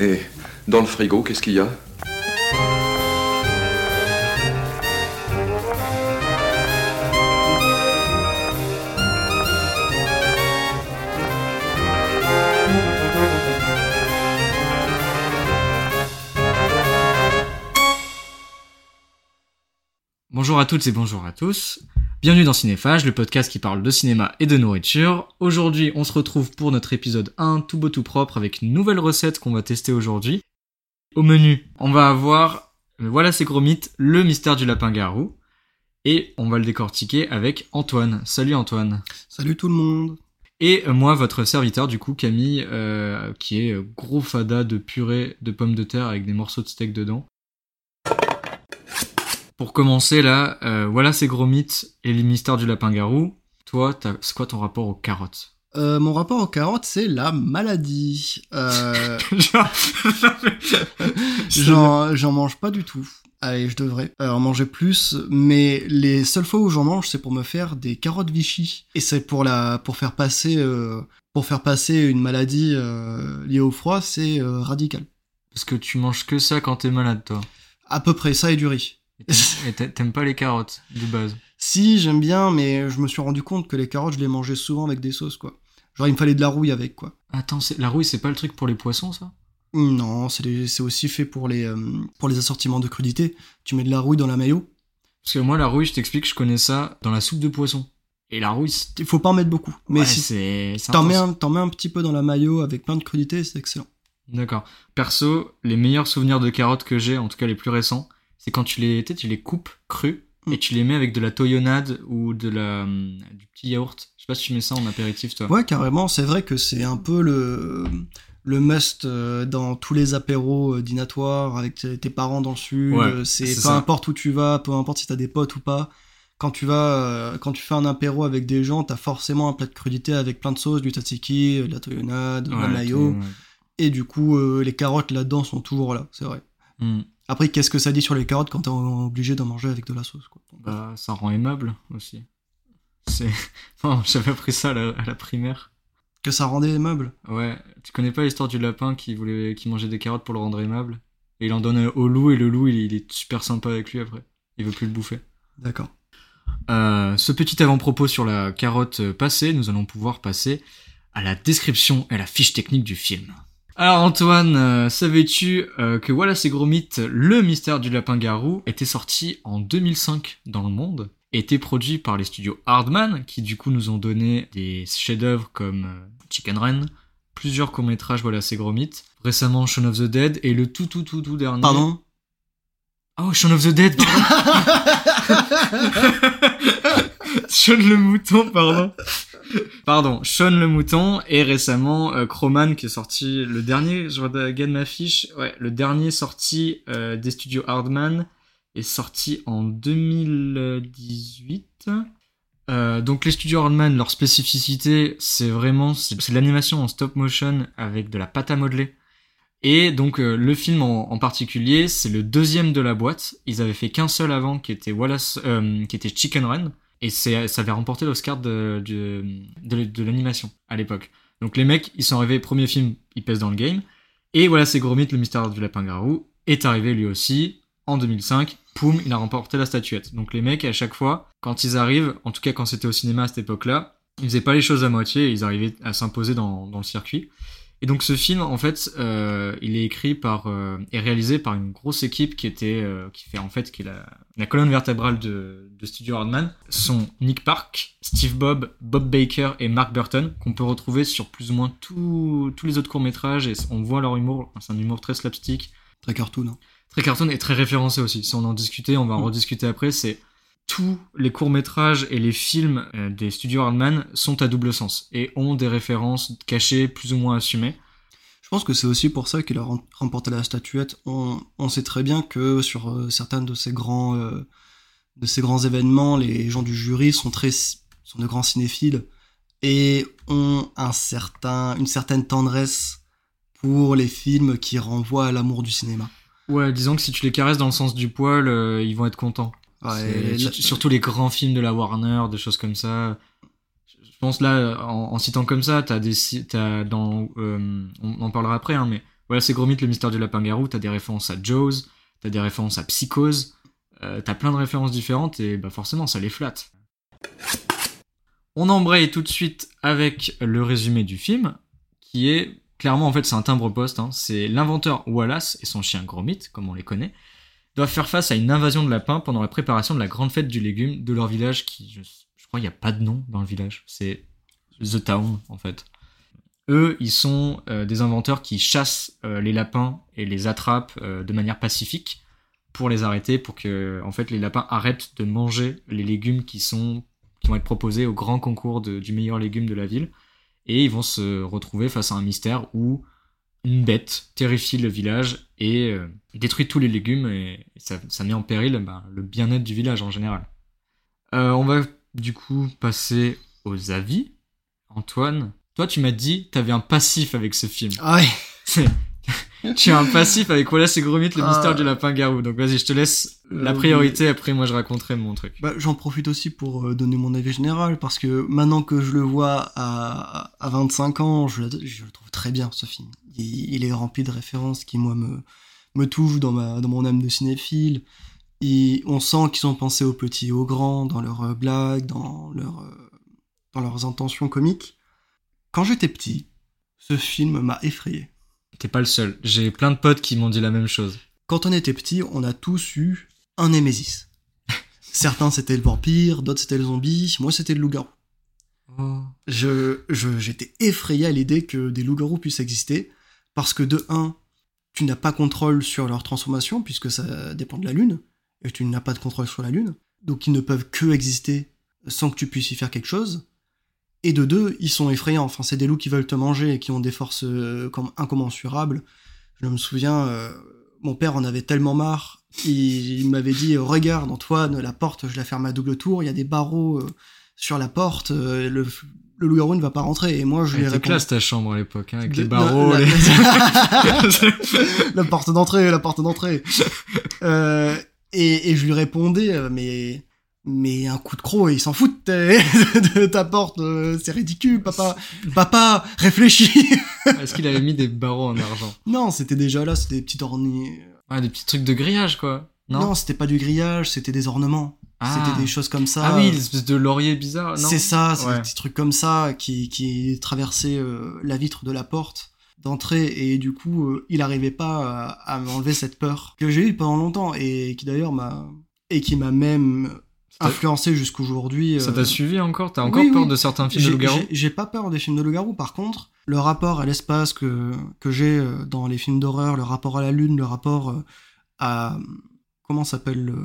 Et dans le frigo, qu'est-ce qu'il y a Bonjour à toutes et bonjour à tous. Bienvenue dans Cinéphage, le podcast qui parle de cinéma et de nourriture. Aujourd'hui, on se retrouve pour notre épisode 1 tout beau tout propre avec une nouvelle recette qu'on va tester aujourd'hui. Au menu, on va avoir, euh, voilà c'est gros mythes, le mystère du lapin-garou. Et on va le décortiquer avec Antoine. Salut Antoine. Salut tout le monde. Et euh, moi, votre serviteur, du coup, Camille, euh, qui est gros fada de purée de pommes de terre avec des morceaux de steak dedans. Pour commencer, là, euh, voilà ces gros mythes et les mystères du lapin-garou. Toi, c'est quoi ton rapport aux carottes? Euh, mon rapport aux carottes, c'est la maladie. Euh, Genre- j'en, j'en mange pas du tout. Allez, je devrais en manger plus, mais les seules fois où j'en mange, c'est pour me faire des carottes Vichy. Et c'est pour la, pour faire passer, euh, pour faire passer une maladie liée au froid, c'est radical. Parce que tu manges que ça quand t'es malade, toi. À peu près ça et du riz. Et t'aimes- pas les carottes, de base? Si, j'aime bien, mais je me suis rendu compte que les carottes, je les mangeais souvent avec des sauces, quoi. Genre, il me fallait de la rouille avec, quoi. Attends, la rouille, c'est pas le truc pour les poissons, ça? Non, c'est aussi fait pour les, euh, pour les assortiments de crudité. Tu mets de la rouille dans la mayo. Parce que moi, la rouille, je t'explique, je connais ça dans la soupe de poisson. Et la rouille. Il faut pas en mettre beaucoup. Mais ouais, si t'en mets, un, mets un petit peu dans la mayo avec plein de crudité, c'est excellent. D'accord. Perso, les meilleurs souvenirs de carottes que j'ai, en tout cas les plus récents, c'est quand tu les, tu les coupes crues Mm. et tu les mets avec de la toyonnade ou de la, hum, du petit yaourt. Je sais pas si tu mets ça en apéritif, toi. Ouais, carrément, c'est vrai que c'est un peu le, le must euh, dans tous les apéros euh, dînatoires avec tes, parents dans le sud. Ouais, euh, c'est peu ça. importe où tu vas, peu importe si t'as des potes ou pas. Quand tu vas, euh, quand tu fais un apéro avec des gens, t'as forcément un plat de crudité avec plein de sauces, du tzatziki, euh, de la toyonnade, de la mayo. ouais. Et du coup, euh, les carottes là-dedans sont toujours là, c'est vrai. Hum. Après, qu'est-ce que ça dit sur les carottes quand t'es obligé d'en manger avec de la sauce, quoi? Bah, ça rend aimable aussi. C'est... Non, j'avais appris ça à la, à la primaire. Que ça rendait aimable? Ouais, tu connais pas l'histoire du lapin qui voulait, qui mangeait des carottes pour le rendre aimable? Et il en donne au loup et le loup, il, il est super sympa avec lui après. Il veut plus le bouffer. D'accord. Euh, ce petit avant-propos sur la carotte passée, nous allons pouvoir passer à la description et à la fiche technique du film. Alors Antoine, euh, savais-tu euh, que voilà ces gros mythes, le mystère du lapin-garou était sorti en 2005 dans le monde, était produit par les studios Hardman, qui du coup nous ont donné des chefs-d'œuvre comme euh, Chicken Run, plusieurs courts-métrages voilà ces gros mythes, récemment Shaun of the Dead et le tout tout tout tout dernier. Pardon? Oh, Shaun of the Dead, pardon. Sean le mouton, pardon. Pardon, Sean le mouton et récemment euh, Croman qui est sorti le dernier, je regarde ma fiche, ouais, le dernier sorti euh, des studios Hardman est sorti en 2018. Euh, donc les studios Hardman, leur spécificité, c'est vraiment c'est l'animation en stop motion avec de la pâte à modeler. Et donc euh, le film en, en particulier, c'est le deuxième de la boîte. Ils avaient fait qu'un seul avant, qui était Wallace, qui était Chicken Run, et c'est ça avait remporté l'Oscar de, de, l'animation à l'époque. Donc les mecs, ils sont arrivés premier film, ils pèsent dans le game. Et voilà, c'est gros mythe, le mystère du lapin garou est arrivé lui aussi en 2005. Poum, il a remporté la statuette. Donc les mecs, à chaque fois, quand ils arrivent, en tout cas quand c'était au cinéma à cette époque-là, ils faisaient pas les choses à moitié, ils arrivaient à s'imposer dans, dans le circuit. Et donc ce film, en fait, euh, il est écrit par euh, et réalisé par une grosse équipe qui était euh, qui fait en fait qui est la, la colonne vertébrale de, de Studio Hardman. Ce sont Nick Park, Steve Bob, Bob Baker et Mark Burton qu'on peut retrouver sur plus ou moins tous tous les autres courts métrages et on voit leur humour. C'est un humour très slapstick, Très cartoon. hein. très cartoon et très référencé aussi. Si on en discutait, on va en Mm. rediscuter après. C'est tous les courts-métrages et les films euh, des studios Hardman sont à double sens et ont des références cachées plus ou moins assumées. Je pense que c'est aussi pour ça qu'il a rem- remporté la statuette. On, on sait très bien que sur euh, certains de ces grands euh, de ces grands événements, les gens du jury sont très sont de grands cinéphiles et ont un certain une certaine tendresse pour les films qui renvoient à l'amour du cinéma. Ouais, disons que si tu les caresses dans le sens du poil, euh, ils vont être contents. Surtout les grands films de la Warner, des choses comme ça. Je pense là, en, en citant comme ça, t'as des, t'as dans, euh, on en parlera après, hein, mais voilà, c'est Gromit, le mystère du lapin-garou, t'as des références à Jaws, t'as des références à Psychose, euh, t'as plein de références différentes et bah forcément ça les flatte. On embraye tout de suite avec le résumé du film, qui est clairement en fait c'est un timbre-poste, hein. c'est l'inventeur Wallace et son chien Gromit, comme on les connaît, doivent faire face à une invasion de lapins pendant la préparation de la grande fête du légume de leur village qui, je, crois, il n'y a pas de nom dans le village, c'est The Town en fait. Eux, ils sont euh, des inventeurs qui chassent euh, les lapins et les attrapent euh, de manière pacifique pour les arrêter, pour que en fait les lapins arrêtent de manger les légumes qui sont qui vont être proposés au grand concours du meilleur légume de la ville. Et ils vont se retrouver face à un mystère où une bête terrifie le village et euh, détruit tous les légumes et ça, ça met en péril ben, le bien-être du village en général. Euh, on va du coup passer aux avis. Antoine, toi tu m'as dit t'avais un passif avec ce film. Ah ouais. tu as un passif avec Wallace et Gromit, le Ah. mystère du lapin-garou. Donc vas-y, je te laisse la Euh, priorité, après moi je raconterai mon truc. Bah, J'en profite aussi pour euh, donner mon avis général, parce que maintenant que je le vois à, à 25 ans, je, le- je le trouve très bien ce film. Il, il est rempli de références qui, moi, me, me touchent dans, ma, dans mon âme de cinéphile. Et on sent qu'ils ont pensé aux petits et aux grands, dans leurs euh, blagues, dans, leur, euh, dans leurs intentions comiques. Quand j'étais petit, ce film m'a effrayé. T'es pas le seul. J'ai plein de potes qui m'ont dit la même chose. Quand on était petit, on a tous eu un Némésis. Certains c'était le vampire, d'autres c'était le zombie, moi c'était le loup-garou. Oh. Je, je- j'étais effrayé à l'idée que des loups-garous puissent exister, parce que de un, tu n'as pas contrôle sur leur transformation, puisque ça dépend de la lune, et tu n'as pas de contrôle sur la lune, donc ils ne peuvent que exister sans que tu puisses y faire quelque chose. Et de deux, ils sont effrayants, enfin c'est des loups qui veulent te manger et qui ont des forces euh, comme incommensurables. Je me souviens, euh, mon père en avait tellement marre, il, il m'avait dit, regarde Antoine, la porte, je la ferme à double tour, il y a des barreaux euh, sur la porte, euh, le, le loup-garou ne va pas rentrer. Et moi, je lui ai répondu... classe ta chambre à l'époque, hein, avec De- les barreaux. la, les- la- porte d'entrée, la porte d'entrée. Et, et je lui répondais, mais mais un coup de croc, il s'en fout de ta, porte, euh, c'est ridicule, papa, papa, réfléchis. Est-ce qu'il avait mis des barreaux en argent non, c'était déjà là, c'était des petits ornements. Ah, des petits trucs de grillage, quoi. Non, Non, c'était pas du grillage, c'était des ornements. Ah. C'était des choses comme ça. Ah oui, l'espèce de laurier bizarre, C'est ça, c'est Ouais. des petits trucs comme ça qui, qui traversaient euh, la vitre de la porte d'entrée et du coup euh, il arrivait pas à, à m'enlever cette peur que j'ai eue pendant longtemps et qui d'ailleurs m'a et qui m'a même influencé jusqu'aujourd'hui. Ça euh, t'a suivi encore? T'as encore oui, peur oui. de certains films de loup-garou? j'ai- pas peur des films de loup-garou. Par contre, le rapport à l'espace que, que j'ai euh, dans les films d'horreur, le rapport à la lune, le rapport euh, à. Comment s'appelle le,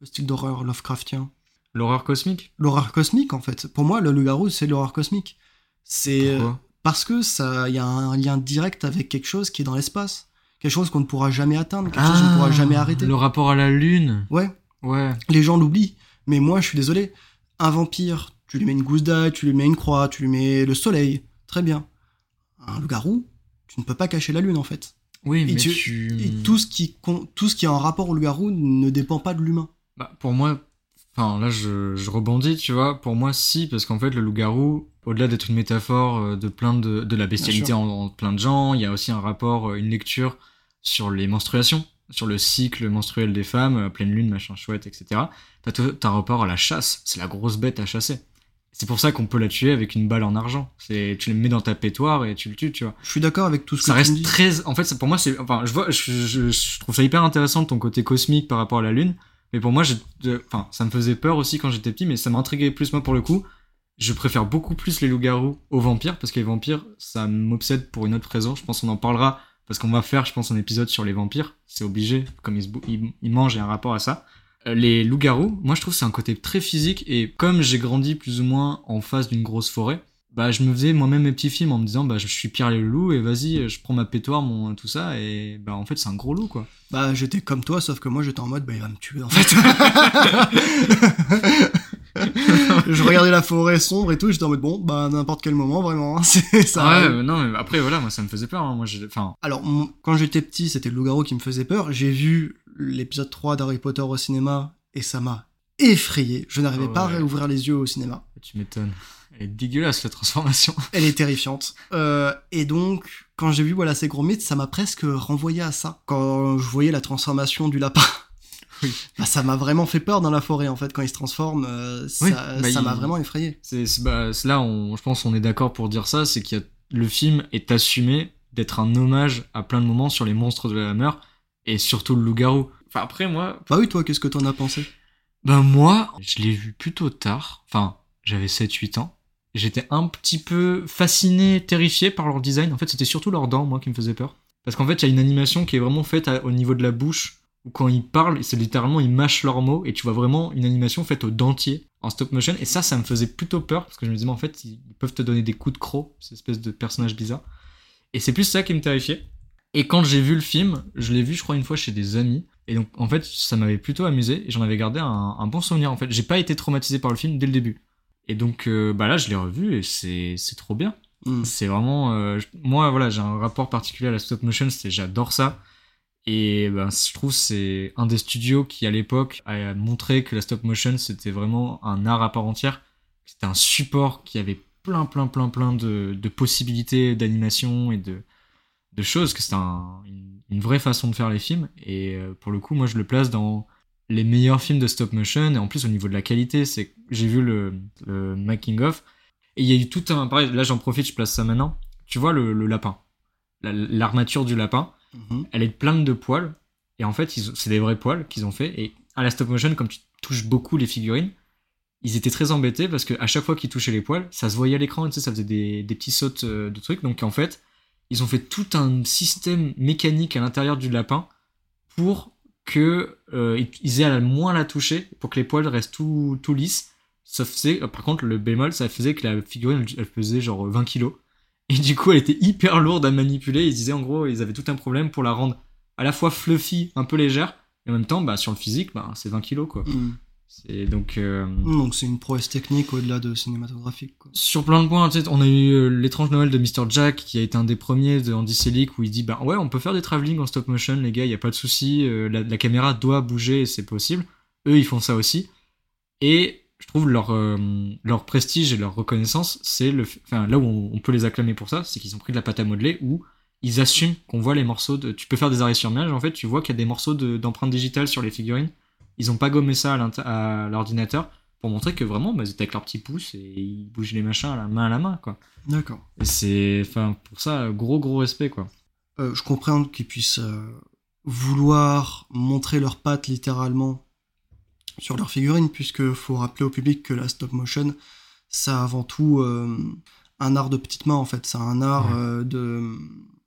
le style d'horreur Lovecraftien? L'horreur cosmique? L'horreur cosmique, en fait. Pour moi, le loup-garou, c'est l'horreur cosmique. C'est. euh, Pourquoi? parce que ça, il y a un lien direct avec quelque chose qui est dans l'espace. Quelque chose qu'on ne pourra jamais atteindre, quelque chose qu'on ne pourra jamais arrêter. Ah, Le rapport à la lune? Ouais, Ouais. les gens l'oublient. Mais moi, je suis désolé. Un vampire, tu lui mets une gousse d'ail, tu lui mets une croix, tu lui mets le soleil. Très bien. Un loup-garou, tu ne peux pas cacher la lune, en fait. Oui, Et mais tu- tu... Et tout ce qui, tout ce qui est en rapport au loup-garou ne dépend pas de l'humain. Bah, pour moi, enfin là je, je rebondis, tu vois, pour moi si, parce qu'en fait le loup-garou, au-delà d'être une métaphore euh, de plein de, de la bestialité en plein de gens, il y a aussi un rapport, euh, une lecture sur les menstruations, sur le cycle menstruel des femmes, euh, pleine lune, machin chouette, etc. T'as tout- t'as un rapport à la chasse, c'est la grosse bête à chasser. C'est pour ça qu'on peut la tuer avec une balle en argent. C'est, tu le mets dans ta pétoire et tu le tues, tu vois Je suis d'accord avec tout ce ça que tu me reste dis. très en fait pour moi c'est enfin je vois je, je- je trouve ça hyper intéressant de ton côté cosmique par rapport à la lune mais pour moi j'ai de- enfin ça me faisait peur aussi quand j'étais petit mais ça m'intriguait plus moi pour le coup je préfère beaucoup plus les loups-garous aux vampires parce que les vampires ça m'obsède pour une autre raison je pense qu'on en parlera parce qu'on va faire je pense un épisode sur les vampires. C'est obligé comme ils, mangent il y a un rapport à ça. Euh, les loups-garous moi je trouve c'est un côté très physique. Et comme j'ai grandi plus ou moins en face d'une grosse forêt bah je me faisais moi-même mes petits films en me disant bah je suis Pierre le loup et vas-y je prends ma pétoire mon tout ça. Et bah en fait c'est un gros loup quoi. Bah, j'étais comme toi, sauf que moi, j'étais en mode, bah, il va me tuer, en fait. je regardais la forêt sombre et tout, j'étais en mode, bon, bah, n'importe quel moment, vraiment, hein, c'est ça. ouais non mais après voilà moi ça me faisait peur hein. moi enfin Alors, quand j'étais petit, c'était le loup-garou qui me faisait peur. J'ai vu l'épisode 3 d'Harry Potter au cinéma et ça m'a effrayé. Je n'arrivais pas à réouvrir les yeux au cinéma. Tu m'étonnes. Elle est dégueulasse la transformation. Elle est terrifiante. Euh, et donc, quand j'ai vu voilà ces gros mythes, ça m'a presque renvoyé à ça. Quand je voyais la transformation du lapin. Oui. Bah, ça m'a vraiment fait peur dans la forêt en fait quand il se transforme. euh, Oui, ça bah, ça m'a vraiment effrayé. C'est bah, là, on, je pense, on est d'accord pour dire ça, c'est a le film est assumé d'être un hommage à plein de moments sur les monstres de la Hammer et surtout le loup-garou. Enfin après moi, Bah oui, toi, qu'est-ce que t'en as pensé? Ben moi, je l'ai vu plutôt tard. Enfin, j'avais 7-8 ans. J'étais un petit peu fasciné, terrifié par leur design. En fait, c'était surtout leurs dents, moi, qui me faisait peur. Parce qu'en fait, il y a une animation qui est vraiment faite à- au niveau de la bouche, où quand ils parlent, c'est littéralement, ils mâchent leurs mots, et tu vois vraiment une animation faite au dentier, en stop motion. Et ça, ça me faisait plutôt peur, parce que je me disais, mais en fait, ils peuvent te donner des coups de croc, cette espèce de personnage bizarre. Et c'est plus ça qui me terrifiait. Et quand j'ai vu le film, je l'ai vu, je crois, une fois chez des amis. Et donc, en fait, ça m'avait plutôt amusé et j'en avais gardé un, un bon souvenir. En fait, j'ai pas été traumatisé par le film dès le début. Et donc, euh, bah là, je l'ai revu et c'est trop bien. Hmm. C'est vraiment, euh, moi, voilà, j'ai un rapport particulier à la stop motion. C'est j'adore ça. Et ben, je trouve que c'est un des studios qui, à l'époque, a montré que la stop motion c'était vraiment un art à part entière. C'était un support qui avait plein, plein, plein, plein de, possibilités d'animation et de, choses, que c'était un- une, vraie façon de faire les films. Et euh, pour le coup, moi, je le place dans les meilleurs films de stop motion. Et en plus, au niveau de la qualité, c'est j'ai vu le, making of. Et il y a eu tout un. Pareil, là, j'en profite, je place ça maintenant. Tu vois le, lapin. La- L'armature du lapin, Mhm. elle est pleine de poils. Et en fait, c'est des vrais poils qu'ils ont fait. Et à la stop motion, comme tu touches beaucoup les figurines, ils étaient très embêtés parce que à chaque fois qu'ils touchaient les poils, ça se voyait à l'écran, tu ça faisait des, petits sautes euh, de trucs. Donc en fait, ils ont fait tout un système mécanique à l'intérieur du lapin pour que euh, aient à moins la toucher, pour que les poils restent tout, tout lisses. Sauf c'est, par contre, le bémol, ça faisait que la figurine, elle pesait genre 20 kilos. Et du coup, elle était hyper lourde à manipuler. Ils disaient, en gros, ils avaient tout un problème pour la rendre à la fois fluffy, un peu légère, et en même temps, bah, sur le physique, bah, c'est 20 kilos, quoi. Hmm. C'est donc, euh, Donc c'est une prouesse technique au-delà de cinématographique. Quoi. sur plein de points, on a eu euh, l'étrange Noël de Mr. Jack qui a été un des premiers de Andy Selick où il dit bah ouais on peut faire des travelling en stop motion les gars, il y a pas de souci, euh, la, la caméra doit bouger c'est possible. Eux ils font ça aussi et je trouve leur euh, leur prestige et leur reconnaissance c'est le enfin là où on, peut les acclamer pour ça, c'est qu'ils ont pris de la pâte à modeler où ils assument qu'on voit les morceaux de tu peux faire des arrêts sur image en fait, tu vois qu'il y a des morceaux de- d'empreintes digitales sur les figurines. Ils ont pas gommé ça à l'ordinateur pour montrer que vraiment bah, ils étaient avec leur petit pouce et ils bougent les machins à la main à la main quoi. D'accord. Et c'est enfin pour ça gros gros respect quoi. Euh, je comprends qu'ils puissent euh, vouloir montrer leurs pattes littéralement sur leurs figurines, puisque faut rappeler au public que la stop motion, c'est avant tout euh, un art de petite main en fait. C'est un art euh, de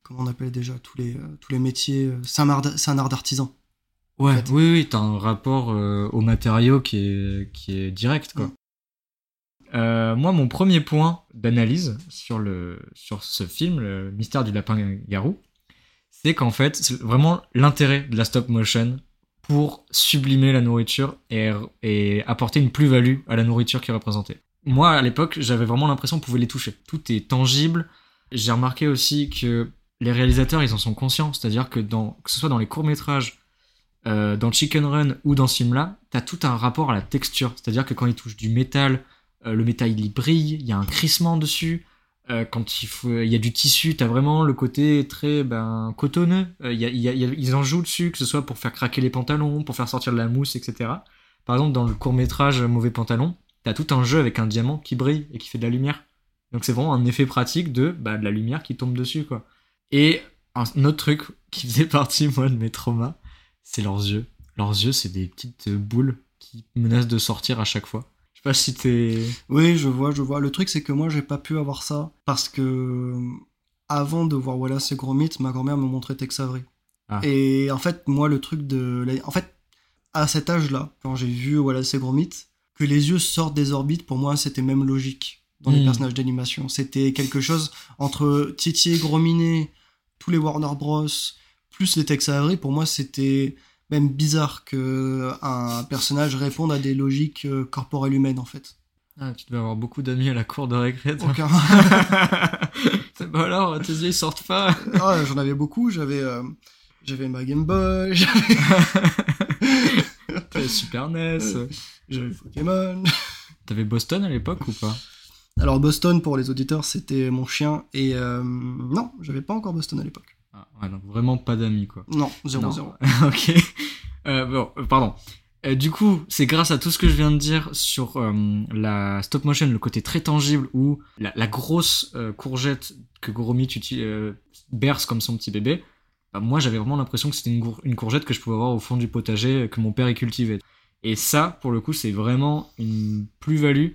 comment on appelle déjà tous les euh, tous les métiers. C'est un art d'artisan. Ouais, fait. oui oui, t'as un rapport euh, au matériau qui est qui est direct quoi. Moi mon premier point d'analyse sur le sur ce film le mystère du lapin garou, c'est qu'en fait c'est vraiment l'intérêt de la stop motion pour sublimer la nourriture et, et apporter une plus-value à la nourriture qui est représentée. Moi, à l'époque, j'avais vraiment l'impression qu'on pouvait les toucher. Tout est tangible. J'ai remarqué aussi que les réalisateurs, ils en sont conscients. C'est-à-dire que, dans, que ce soit dans les courts-métrages, euh, dans Chicken Run ou dans ce film-là, t'as tout un rapport à la texture. C'est-à-dire que quand ils touchent du métal, euh, le métal, il brille, il y a un crissement dessus. Euh, quand il, faut, il y a du tissu, t'as vraiment le côté très ben, cotonneux. Euh, y a- y a- y ils en jouent dessus, que ce soit pour faire craquer les pantalons, pour faire sortir de la mousse, etc. Par exemple, dans le court métrage Mauvais Pantalon, t'as tout un jeu avec un diamant qui brille et qui fait de la lumière. Donc c'est vraiment un effet pratique de, bah, de la lumière qui tombe dessus, quoi. Et un autre truc qui faisait partie, moi, de mes traumas, c'est leurs yeux. Leurs yeux, c'est des petites boules qui menacent de sortir à chaque fois. Je sais pas si t'es... Oui, je vois, je vois. Le truc, c'est que moi, j'ai pas pu avoir ça parce que avant de voir Wallace et Gromit, ma grand-mère me montrait Tex Avery. Ah. Et en fait, moi, le truc de, en fait, à cet âge-là, quand j'ai vu Wallace et Gromit, que les yeux sortent des orbites, pour moi, c'était même logique dans les Hmm. personnages d'animation. C'était quelque chose entre Titi et Grominet, tous les Warner Bros, plus les Tex Avery. Pour moi, c'était même bizarre que un personnage réponde à des logiques euh, corporelles humaines, en fait. Ah, tu devais avoir beaucoup d'amis à la cour de récré. Aucun. Bah alors, tes yeux sortent pas. Ah, j'en avais beaucoup. J'avais, euh, j'avais ma Game Boy, j'avais Super NES. j'avais Pokémon. T'avais Boston à l'époque ou pas? Alors Boston, pour les auditeurs, c'était mon chien. Et euh, non, j'avais pas encore Boston à l'époque. Ouais, donc vraiment pas d'amis, quoi. Non, Non. 0-0. ok. Euh, bon, euh, pardon. Euh, du coup, c'est grâce à tout ce que je viens de dire sur euh, la stop motion, le côté très tangible ou la, la grosse courgette que Goromit berce comme son petit bébé. bah, moi, j'avais vraiment l'impression que c'était une, une courgette que je pouvais avoir au fond du potager que mon père y cultivait. Et ça, pour le coup, c'est vraiment une plus-value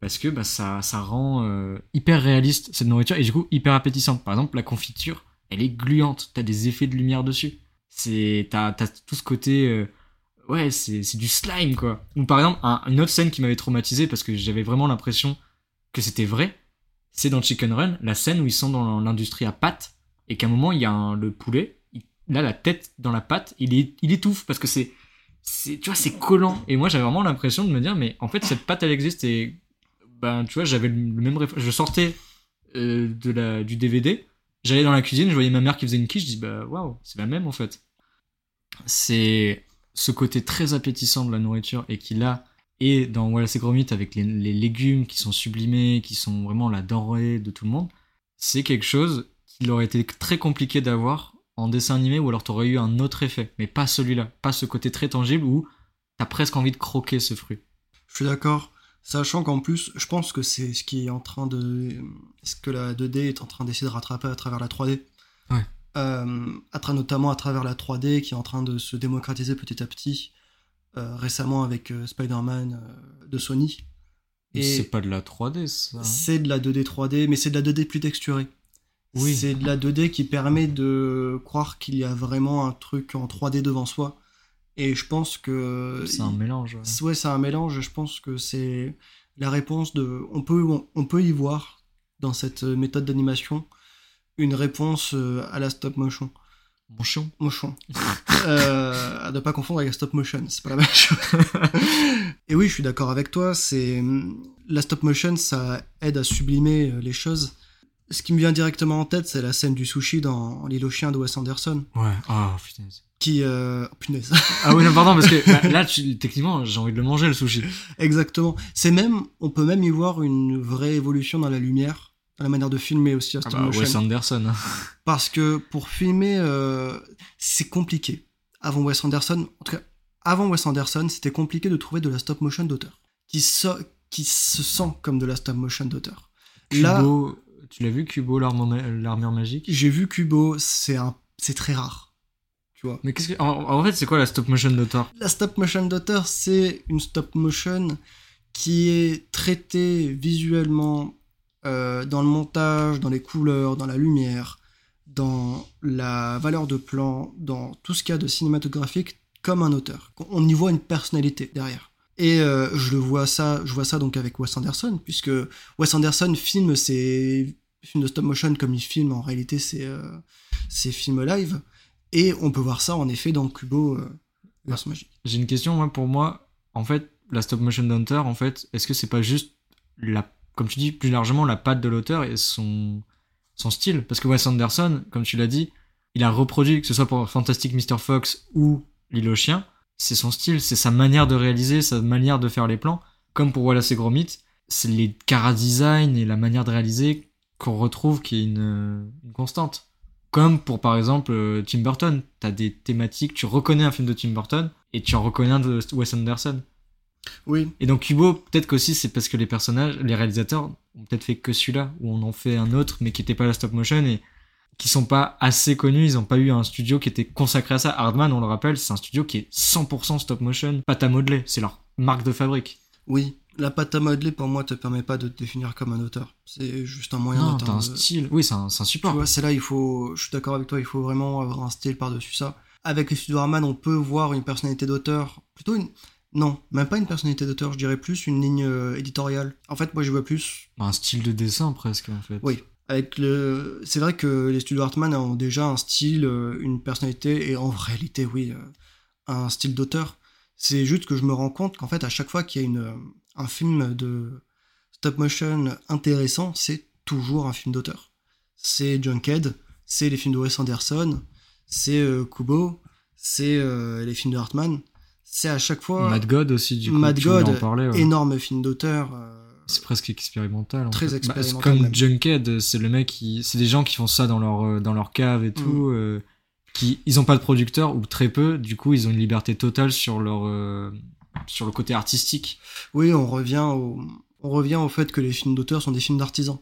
parce que bah, ça, ça rend hyper réaliste cette nourriture et du coup hyper appétissante. Par exemple, la confiture, elle est gluante. T'as des effets de lumière dessus. C'est t'as t'as tout ce côté euh, ouais c'est c'est du slime quoi. Ou par exemple un- une autre scène qui m'avait traumatisé parce que j'avais vraiment l'impression que c'était vrai. C'est dans Chicken Run la scène où ils sont dans l'industrie à pâte et qu'à un moment il y a un- le poulet. il- là la tête dans la pâte il il étouffe parce que c'est c'est tu vois c'est collant et moi j'avais vraiment l'impression de me dire mais en fait cette pâte elle existe et ben tu vois j'avais le même réf- je sortais euh, de la du DVD j'allais dans la cuisine je voyais ma mère qui faisait une quiche je dis bah waouh c'est la même en fait. C'est ce côté très appétissant de la nourriture et qui là est dans Wallace et Gromit avec les, légumes qui sont sublimés qui sont vraiment la denrée de tout le monde c'est quelque chose qu'il aurait été très compliqué d'avoir en dessin animé ou alors t'aurais eu un autre effet. Mais pas celui-là. Pas ce côté très tangible où t'as presque envie de croquer ce fruit. Je suis d'accord. Sachant qu'en plus, je pense que c'est ce qui est en train de. Ce que la 2D est en train d'essayer de rattraper à travers la 3D. Ouais. Euh, à tra- notamment à travers la 3D qui est en train de se démocratiser petit à petit. euh, récemment avec euh, Spider-Man de Sony. Et c'est pas de la 3D ça c'est de la 2D 3D, mais c'est de la 2D plus texturée. Oui. C'est de la 2D qui permet de croire qu'il y a vraiment un truc en 3D devant soi. Et je pense que. c'est un mélange ouais. Ouais, c'est un mélange. Je pense que c'est la réponse de. On peut, on, on peut y voir dans cette méthode d'animation une réponse euh, à la stop motion. mon chion Motion. euh, à ne pas confondre avec la stop motion, c'est pas la même chose. Et oui, je suis d'accord avec toi. C'est la stop motion, ça aide à sublimer euh, les choses. Ce qui me vient directement en tête, c'est la scène du sushi dans L'île aux chiens de Wes Anderson, ouais ah putain qui, euh... oh, punaise. Ah oui, non, pardon, parce que bah, là, tu- techniquement, j'ai envie de le manger, le sushi. Exactement. C'est même, on peut même y voir une vraie évolution dans la lumière, dans la manière de filmer aussi à Ah bah, motion. Wes Anderson. hein. Parce que pour filmer, euh, c'est compliqué. Avant Wes Anderson, en tout cas, avant Wes Anderson, c'était compliqué de trouver de la stop motion d'auteur. Qui, so- qui se sent comme de la stop motion d'auteur. Là, tu l'as vu, Kubo, l'armure magique? j'ai vu Kubo, c'est un, c'est très rare. Tu vois. Mais qu'est-ce que. En, en fait, c'est quoi la stop motion d'auteur La stop motion d'auteur, c'est une stop motion qui est traitée visuellement euh, dans le montage, dans les couleurs, dans la lumière, dans la valeur de plan, dans tout ce qu'il y a de cinématographique comme un auteur. On y voit une personnalité derrière. Et euh, je le vois ça, je vois ça donc avec Wes Anderson, puisque Wes Anderson filme ses films de stop motion comme il filme en réalité ses, euh, ses films live. Et on peut voir ça en effet dans Kubo, euh, Verse Magique. J'ai une question, moi, pour moi. En fait, la stop motion d'auteur, en fait, est-ce que c'est pas juste la. Comme tu dis, plus largement, la patte de l'auteur et son, son style? Parce que Wes Anderson, comme tu l'as dit, il a reproduit, que ce soit pour Fantastic Mr. Fox ou L'île aux chiens, c'est son style, c'est sa manière de réaliser, sa manière de faire les plans. Comme pour Wallace et Gromit, c'est les cara design et la manière de réaliser qu'on retrouve qui est une, une constante. Comme pour par exemple euh, Tim Burton, t'as des thématiques, tu reconnais un film de Tim Burton et tu en reconnais un de Wes Anderson. Oui, Et donc Kubo, peut-être qu'aussi c'est parce que les personnages, les réalisateurs ont peut-être fait que celui-là, ou on en fait un autre mais qui était pas la stop motion et qui sont pas assez connus, ils ont pas eu un studio qui était consacré à ça. Hardman, on le rappelle, c'est un studio qui est 100% stop motion, pâte à modeler, c'est leur marque de fabrique. oui. La pâte à modeler, pour moi, te permet pas de te définir comme un auteur. C'est juste un moyen d'atteindre. un style, oui, c'est un, un Tu support. vois, c'est là, il faut. Je suis d'accord avec toi, il faut vraiment avoir un style par-dessus ça. Avec les studios Harman, on peut voir une personnalité d'auteur. Plutôt une. Non, même pas une personnalité d'auteur, je dirais plus une ligne euh, éditoriale. En fait, moi, je vois plus. Un style de dessin presque en fait. Oui. Avec le. C'est vrai que les studios Hartman ont déjà un style, euh, une personnalité, et en réalité, oui, euh, un style d'auteur. C'est juste que je me rends compte qu'en fait, à chaque fois qu'il y a une, euh, un film de stop motion intéressant, c'est toujours un film d'auteur. C'est Junkhead, c'est les films de Wes Anderson, c'est euh, Kubo, c'est euh, les films de Hartman. c'est à chaque fois Mad God aussi, du coup. Mad God, en parler, ouais. énorme film d'auteur. euh, C'est presque expérimental. en Très fait. Bah, expérimental, comme même. Junkhead, c'est le mec qui, c'est des gens qui font ça dans leur dans leur cave Mm. et tout. euh, qui, ils ont pas de producteur ou très peu. Du coup, ils ont une liberté totale sur leur sur le côté artistique. Oui, on revient au, on revient au fait que les films d'auteur sont des films d'artisans.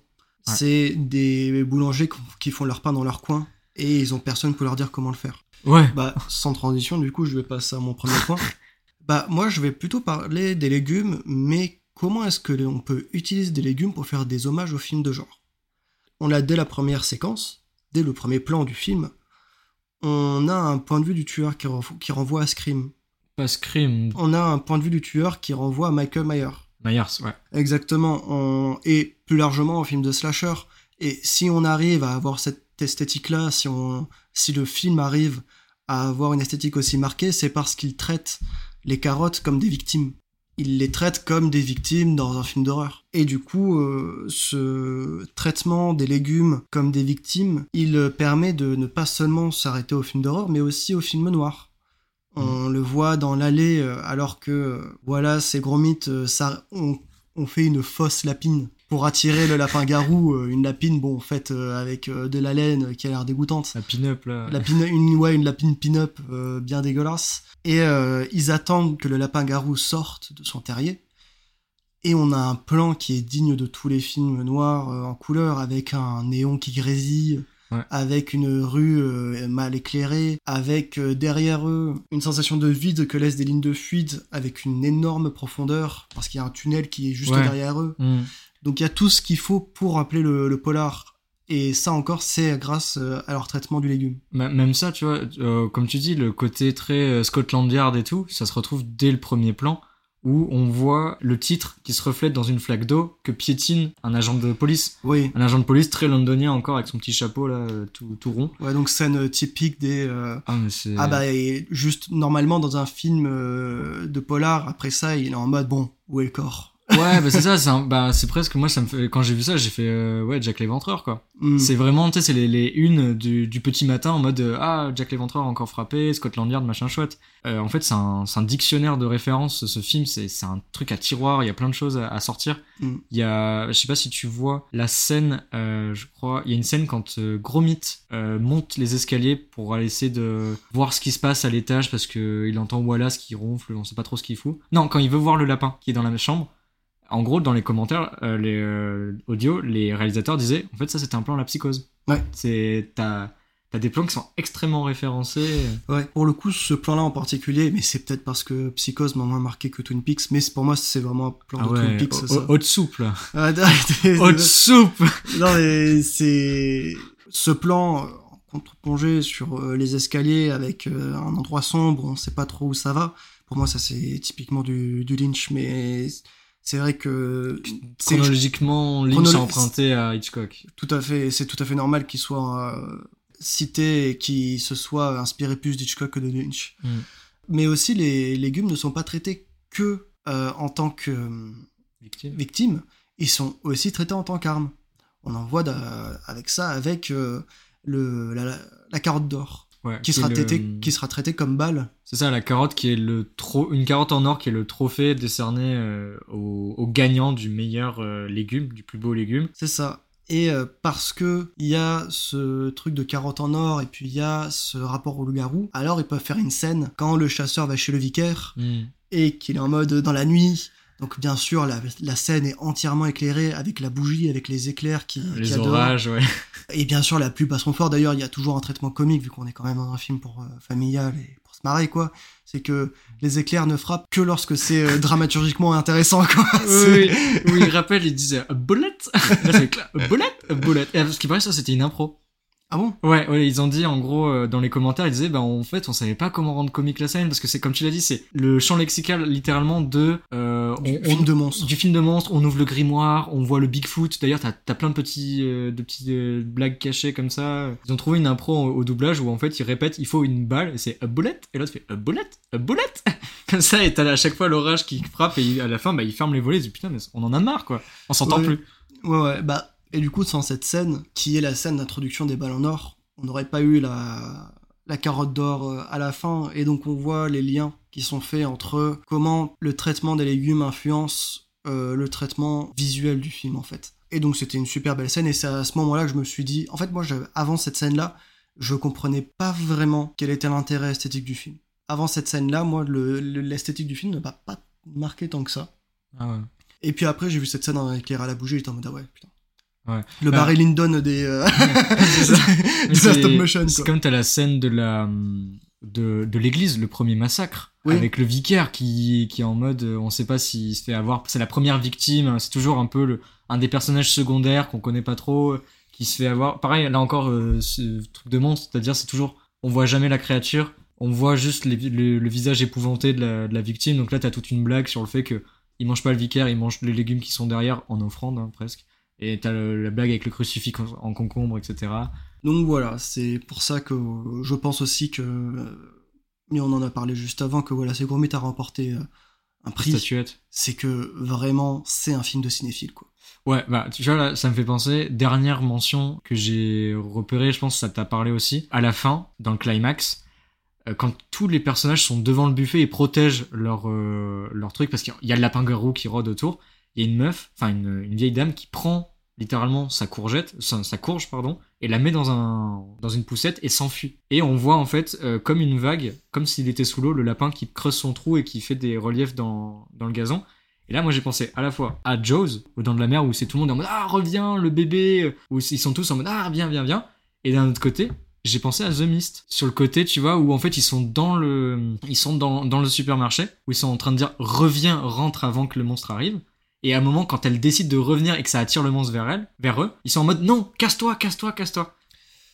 Ouais. C'est des boulangers qui- font leur pain dans leur coin et ils ont personne pour leur dire comment le faire. Ouais. Bah, sans transition, du coup, je vais passer à mon premier point. Bah, moi, je vais plutôt parler des légumes, mais comment est-ce que l'on peut utiliser des légumes pour faire des hommages aux films de genre? On l'a dès la première séquence, dès le premier plan du film, on a un point de vue du tueur qui renvoie à Scream. On a un point de vue du tueur qui renvoie à Michael Myers. Myers, ouais. Exactement, on... et plus largement au film de slasher. Et si on arrive à avoir cette esthétique-là, si, on... si le film arrive à avoir une esthétique aussi marquée, c'est parce qu'il traite les carottes comme des victimes. Il les traite comme des victimes dans un film d'horreur. Et du coup, euh, ce traitement des légumes comme des victimes, il permet de ne pas seulement s'arrêter au film d'horreur, mais aussi au film noir. On le voit dans l'allée, euh, alors que, euh, voilà, ces gros mythes, euh, ça, on, on fait une fausse lapine pour attirer le lapin-garou. euh, une lapine, bon, faite avec de la laine qui a l'air dégoûtante. La pin-up, là. La pin- une, ouais, une lapine pin-up euh, bien dégueulasse. Et euh, ils attendent que le lapin-garou sorte de son terrier. Et on a un plan qui est digne de tous les films noirs euh, en couleur, avec un néon qui grésille, Ouais. avec une rue euh, mal éclairée, avec euh, derrière eux une sensation de vide que laissent des lignes de fuite, avec une énorme profondeur, parce qu'il y a un tunnel qui est juste Ouais. derrière eux. Hmm. Donc il y a tout ce qu'il faut pour rappeler le, le polar. Et ça encore, c'est grâce euh, à leur traitement du légume. Même ça, tu vois, euh, comme tu dis, le côté très Scotland Yard et tout, ça se retrouve dès le premier plan où on voit le titre qui se reflète dans une flaque d'eau que piétine un agent de police. Oui, Un agent de police très londonien encore avec son petit chapeau là, tout, tout rond. ouais, donc scène euh, typique des... euh, Ah, mais c'est. Ah bah, et juste normalement dans un film euh, de polar, après ça, il est en mode, bon, où est le corps? Ouais, bah c'est ça, c'est bah, c'est presque, moi, ça me fait, quand j'ai vu ça, j'ai fait, euh, ouais, Jack l'Éventreur, quoi. Hmm. C'est vraiment, tu sais, c'est les, les unes du, du petit matin en mode, euh, ah, Jack l'Éventreur encore frappé, Scotland Yard, machin chouette. Euh, en fait, c'est un, c'est un dictionnaire de références, ce film, c'est, c'est un truc à tiroir, il y a plein de choses à, à sortir. Mm. Il y a, je sais pas si tu vois la scène, euh, je crois, il y a une scène quand euh, Gromit euh, monte les escaliers pour aller essayer de voir ce qui se passe à l'étage parce que il entend Wallace qui ronfle, on sait pas trop ce qu'il fout. Non, quand il veut voir le lapin qui est dans la chambre, en gros, dans les commentaires, euh, les euh, audio, les réalisateurs disaient, en fait, ça c'était un plan la psychose. Ouais. C'est, t'as, t'as des plans qui sont extrêmement référencés. Ouais, pour le coup, ce plan-là en particulier, mais c'est peut-être parce que Psychose m'a moins marqué que Twin Peaks, mais pour moi, c'est vraiment un plan Ah de Twin ouais, Peaks, au- ça. au- haute soupe là. Ah, Haute soupe. non, mais c'est ce plan euh, en contre-plongée sur les escaliers avec un endroit sombre, on sait pas trop où ça va. Pour moi, ça c'est typiquement du, du Lynch, mais c'est vrai que Chronologiquement, Lynch Chronolo- a emprunté à Hitchcock. tout à fait, c'est tout à fait normal qu'il soit euh, cité et qu'il se soit inspiré plus d'Hitchcock que de Lynch. Mm. Mais aussi, les légumes ne sont pas traités que euh, en tant que euh, Victime. victimes, ils sont aussi traités en tant qu'armes. On en voit avec ça, avec euh, le, la, la- la carotte d'or, Ouais, qui qui sera, est le- traitée, qui sera traitée comme balle. C'est ça, la carotte qui est le tro... une carotte en or qui est le trophée décerné euh, au... au gagnant du meilleur euh, légume, du plus beau légume. C'est ça. Et euh, parce que il y a ce truc de carotte en or et puis il y a ce rapport au loup-garou, alors ils peuvent faire une scène quand le chasseur va chez le vicaire Hmm. et qu'il est en mode dans la nuit. Donc bien sûr, la, la scène est entièrement éclairée avec la bougie, avec les éclairs qui, Les dehors. orages, ouais. Et bien sûr, la pub à son fort. D'ailleurs, il y a toujours un traitement comique, vu qu'on est quand même dans un film pour euh, familial et pour se marrer, quoi. C'est que les éclairs ne frappent que lorsque c'est euh, dramaturgiquement intéressant, quoi. Oui, oui, oui, il rappelle, il disait bullet. Là, c'est bullet, bullet. Et parce qu'il paraît, ça, c'était une impro. Ah bon? Ouais, ouais, ils ont dit en gros euh, dans les commentaires, ils disaient bah en fait on savait pas comment rendre comique la scène parce que c'est comme tu l'as dit, c'est le champ lexical littéralement de euh, Du on- film on- de monstre. du film de monstre, on ouvre le grimoire, on voit le Bigfoot. D'ailleurs, t'as as plein de petits euh, de petites blagues cachées comme ça. Ils ont trouvé une impro au, au doublage où en fait ils répètent il faut une balle et c'est a bullet et l'autre fait a bullet, a bullet comme ça et t'as à chaque fois l'orage qui frappe et à la fin bah il ferme les volets, il dit putain mais on en a marre quoi, on s'entend Ouais. plus. Ouais, ouais, bah, et du coup, sans cette scène, qui est la scène d'introduction des balles en or, on n'aurait pas eu la, la carotte d'or euh, à la fin, et donc on voit les liens qui sont faits entre comment le traitement des légumes influence euh, le traitement visuel du film en fait. Et donc c'était une super belle scène, et c'est à ce moment-là que je me suis dit, en fait moi avant cette scène-là, je comprenais pas vraiment quel était l'intérêt esthétique du film. Avant cette scène-là, moi l'esthétique du film ne m'a pas marqué tant que ça. Ah ouais. Et puis après j'ai vu cette scène avec l'air à la bouger, j'étais en mode ah ouais putain. Ouais. Le Bah, Barry Lyndon des euh, c'est ça. de Mais la c'est- stop motion. C'est comme t'as la scène de la de, de l'église, le premier massacre, Oui. avec le vicaire qui, qui est en mode, euh, on sait pas s'il se fait avoir. C'est la première victime. hein, C'est toujours un peu le, un des personnages secondaires qu'on connaît pas trop, euh, qui se fait avoir. Pareil, là encore, euh, ce truc de monstre, c'est-à-dire c'est toujours, on voit jamais la créature, on voit juste les- le, le visage épouvanté de la, de la victime. Donc là, t'as toute une blague sur le fait que il mange pas le vicaire, il mange les légumes qui sont derrière en offrande hein, presque. Et t'as la blague avec le crucifix en, en concombre, etc. Donc voilà, c'est pour ça que je pense aussi que, mais on en a parlé juste avant, que voilà, c'est Gourmet a remporté euh, un prix. Statuette. C'est que vraiment, c'est un film de cinéphile, quoi. Ouais, bah tu vois là, ça me fait penser. Dernière mention que j'ai repérée, je pense que ça t'a parlé aussi. À la fin, dans le climax, euh, quand tous les personnages sont devant le buffet et protègent leur euh, leur truc parce qu'il y a le lapin-garou qui rôde autour. Il y a une meuf, enfin une, une vieille dame qui prend littéralement sa courgette, sa, sa courge pardon, et la met dans un dans une poussette et s'enfuit. Et on voit en fait euh, comme une vague, comme s'il était sous l'eau, le lapin qui creuse son trou et qui fait des reliefs dans dans le gazon. Et là, moi, j'ai pensé à la fois à Jaws, aux Dents de la Mer, où c'est tout le monde en mode Ah, reviens, le bébé, où ils sont tous en mode Ah, viens, viens, viens. Et d'un autre côté, j'ai pensé à The Mist, sur le côté, tu vois, où en fait ils sont dans le, ils sont dans, dans le supermarché, où ils sont en train de dire Reviens, rentre avant que le monstre arrive. Et à un moment, quand elle décide de revenir et que ça attire le monstre vers elle, vers eux, ils sont en mode Non, casse-toi, casse-toi, casse-toi.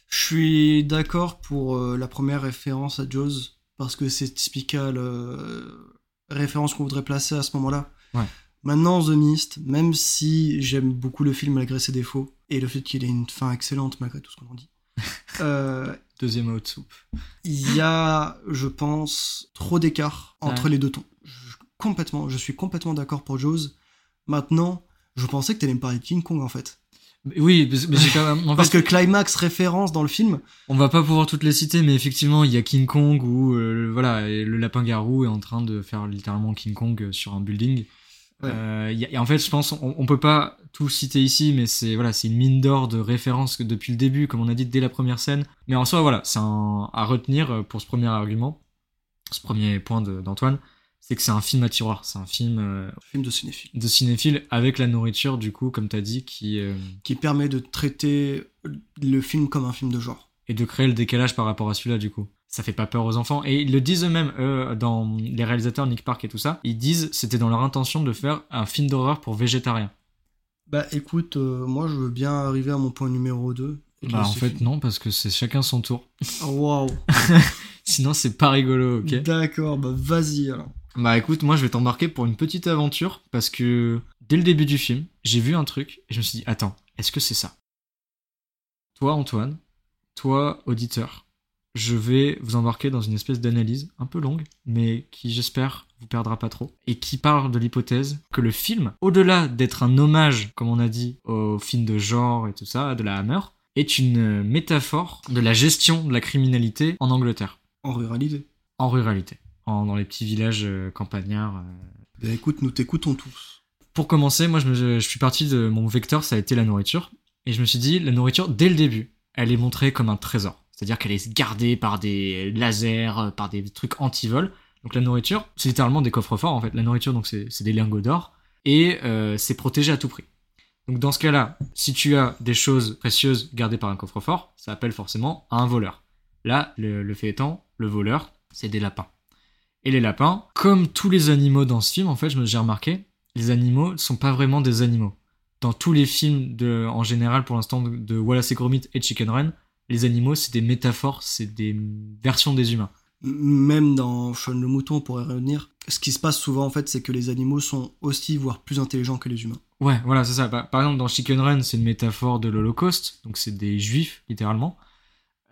Je suis d'accord pour euh, la première référence à Jaws, parce que c'est typical euh, référence qu'on voudrait placer à ce moment-là. Ouais. Maintenant, The Mist, même si j'aime beaucoup le film malgré ses défauts, et le fait qu'il ait une fin excellente malgré tout ce qu'on en dit, euh, Deuxième out soupe. il y a, je pense, trop d'écart entre Ouais. les deux tons. Je, complètement, je suis complètement d'accord pour Jaws. Maintenant, je pensais que t'allais me parler de King Kong en fait. Oui, mais j'ai quand même. En Parce fait, que climax référence dans le film, On va pas pouvoir toutes les citer, mais effectivement, il y a King Kong où euh, voilà, le lapin-garou est en train de faire littéralement King Kong euh, sur un building. Ouais. Euh, il y a- et en fait, je pense, on, on peut pas tout citer ici, mais c'est voilà, c'est une mine d'or de références que depuis le début, comme on a dit dès la première scène. Mais en soi, voilà, c'est à retenir pour ce premier argument, ce premier point d'Antoine, c'est que c'est un film à tiroir, c'est un film euh, film de cinéphile, de cinéphile avec la nourriture, du coup, comme t'as dit, qui euh, qui permet de traiter le film comme un film de genre. et de créer le décalage par rapport à celui-là du coup. Ça fait pas peur aux enfants et ils le disent eux-mêmes eux, dans les réalisateurs Nick Park et tout ça. Ils disent c'était dans leur intention de faire un film d'horreur pour végétariens. Bah écoute, euh, moi je veux bien arriver à mon point numéro 2. et te Bah en fait non parce que c'est chacun son tour. Waouh. Sinon c'est pas rigolo, ok. D'accord, bah vas-y alors. Bah écoute, moi je vais t'embarquer pour une petite aventure parce que dès le début du film, j'ai vu un truc et je me suis dit attends, est-ce que c'est ça? Toi Antoine, toi auditeur, je vais vous embarquer dans une espèce d'analyse un peu longue, mais qui j'espère vous perdra pas trop, et qui parle de l'hypothèse que le film, au-delà d'être un hommage, comme on a dit, au film de genre et tout ça, de la Hammer, est une métaphore de la gestion de la criminalité en Angleterre, En ruralité. en ruralité, en, dans les petits villages euh, campagnards. euh, Bah écoute, nous t'écoutons tous. pour commencer, moi, je, me- je suis parti de mon vecteur, ça a été la nourriture. Et je me suis dit, la nourriture, dès le début, elle est montrée comme un trésor. C'est-à-dire qu'elle est gardée par des lasers, euh, par des trucs anti-vol. Donc la nourriture, c'est littéralement des coffres forts, en fait. La nourriture, donc c'est des lingots d'or. Et euh, c'est protégé à tout prix. Donc dans ce cas-là, si tu as des choses précieuses gardées par un coffre-fort, ça appelle forcément un voleur. Là, le, le fait étant, le voleur, c'est des lapins. Et les lapins, comme tous les animaux dans ce film, en fait, je me j'ai remarqué, les animaux ne sont pas vraiment des animaux. Dans tous les films de, en général, pour l'instant, de, Wallace et Gromit et Chicken Run, les animaux, c'est des métaphores, c'est des versions des humains. Même dans Sean le mouton, on pourrait revenir. Ce qui se passe souvent en fait, c'est que les animaux sont aussi, voire plus intelligents que les humains. Ouais, voilà, c'est ça. Par exemple, dans Chicken Run, c'est une métaphore de l'Holocauste, donc c'est des juifs, littéralement.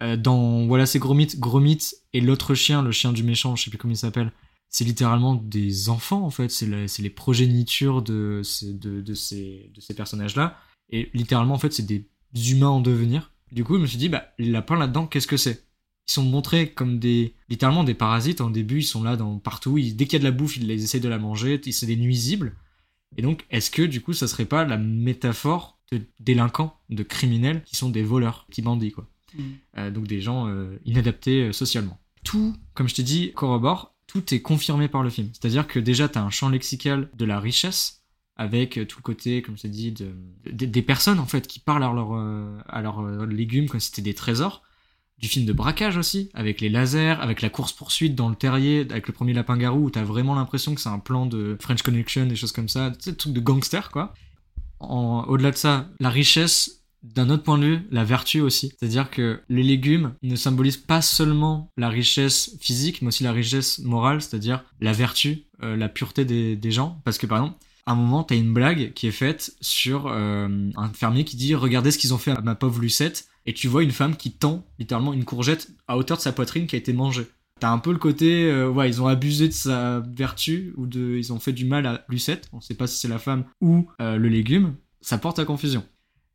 Euh, dans Wallace et Gromit, Gromit et l'autre chien, le chien du méchant, je sais plus comment il s'appelle, c'est littéralement des enfants, en fait. C'est c'est les progénitures de, ces- de, ces, de ces personnages-là. Et littéralement, en fait, c'est des humains en devenir. Du coup, je me suis dit, bah, les lapins là-dedans, qu'est-ce que c'est? Ils sont montrés comme des littéralement des parasites. En début, ils sont là dans partout. Dès qu'il y a de la bouffe, ils essayent de la manger. C'est des nuisibles. Et donc, est-ce que du coup, ça serait pas la métaphore de délinquants, de criminels qui sont des voleurs, petits bandits, quoi? Mm. Euh, donc des gens euh, inadaptés euh, socialement. Tout, comme je t'ai dit, corrobore. Tout est confirmé par le film. C'est-à-dire que déjà, tu as un champ lexical de la richesse avec tout le côté, comme je t'ai dit, de, de- des personnes en fait qui parlent à leurs légumes comme si c'était des trésors. Du film de braquage aussi, avec les lasers, avec la course-poursuite dans le terrier, avec le premier lapin-garou, où t'as vraiment l'impression que c'est un plan de French Connection, des choses comme ça, tu sais, truc de gangster, quoi. Au-delà de ça, la richesse, d'un autre point de vue, la vertu aussi. C'est-à-dire que les légumes ne symbolisent pas seulement la richesse physique, mais aussi la richesse morale, c'est-à-dire la vertu, euh, la pureté des, gens. Parce que par exemple, à un moment, t'as une blague qui est faite sur euh, un fermier qui dit Regardez ce qu'ils ont fait à ma pauvre Lucette. Et tu vois une femme qui tend littéralement une courgette à hauteur de sa poitrine qui a été mangée. T'as un peu le côté, euh, ouais, ils ont abusé de sa vertu ou de, ils ont fait du mal à Lucette. On sait pas si c'est la femme ou le légume. Ça porte à confusion.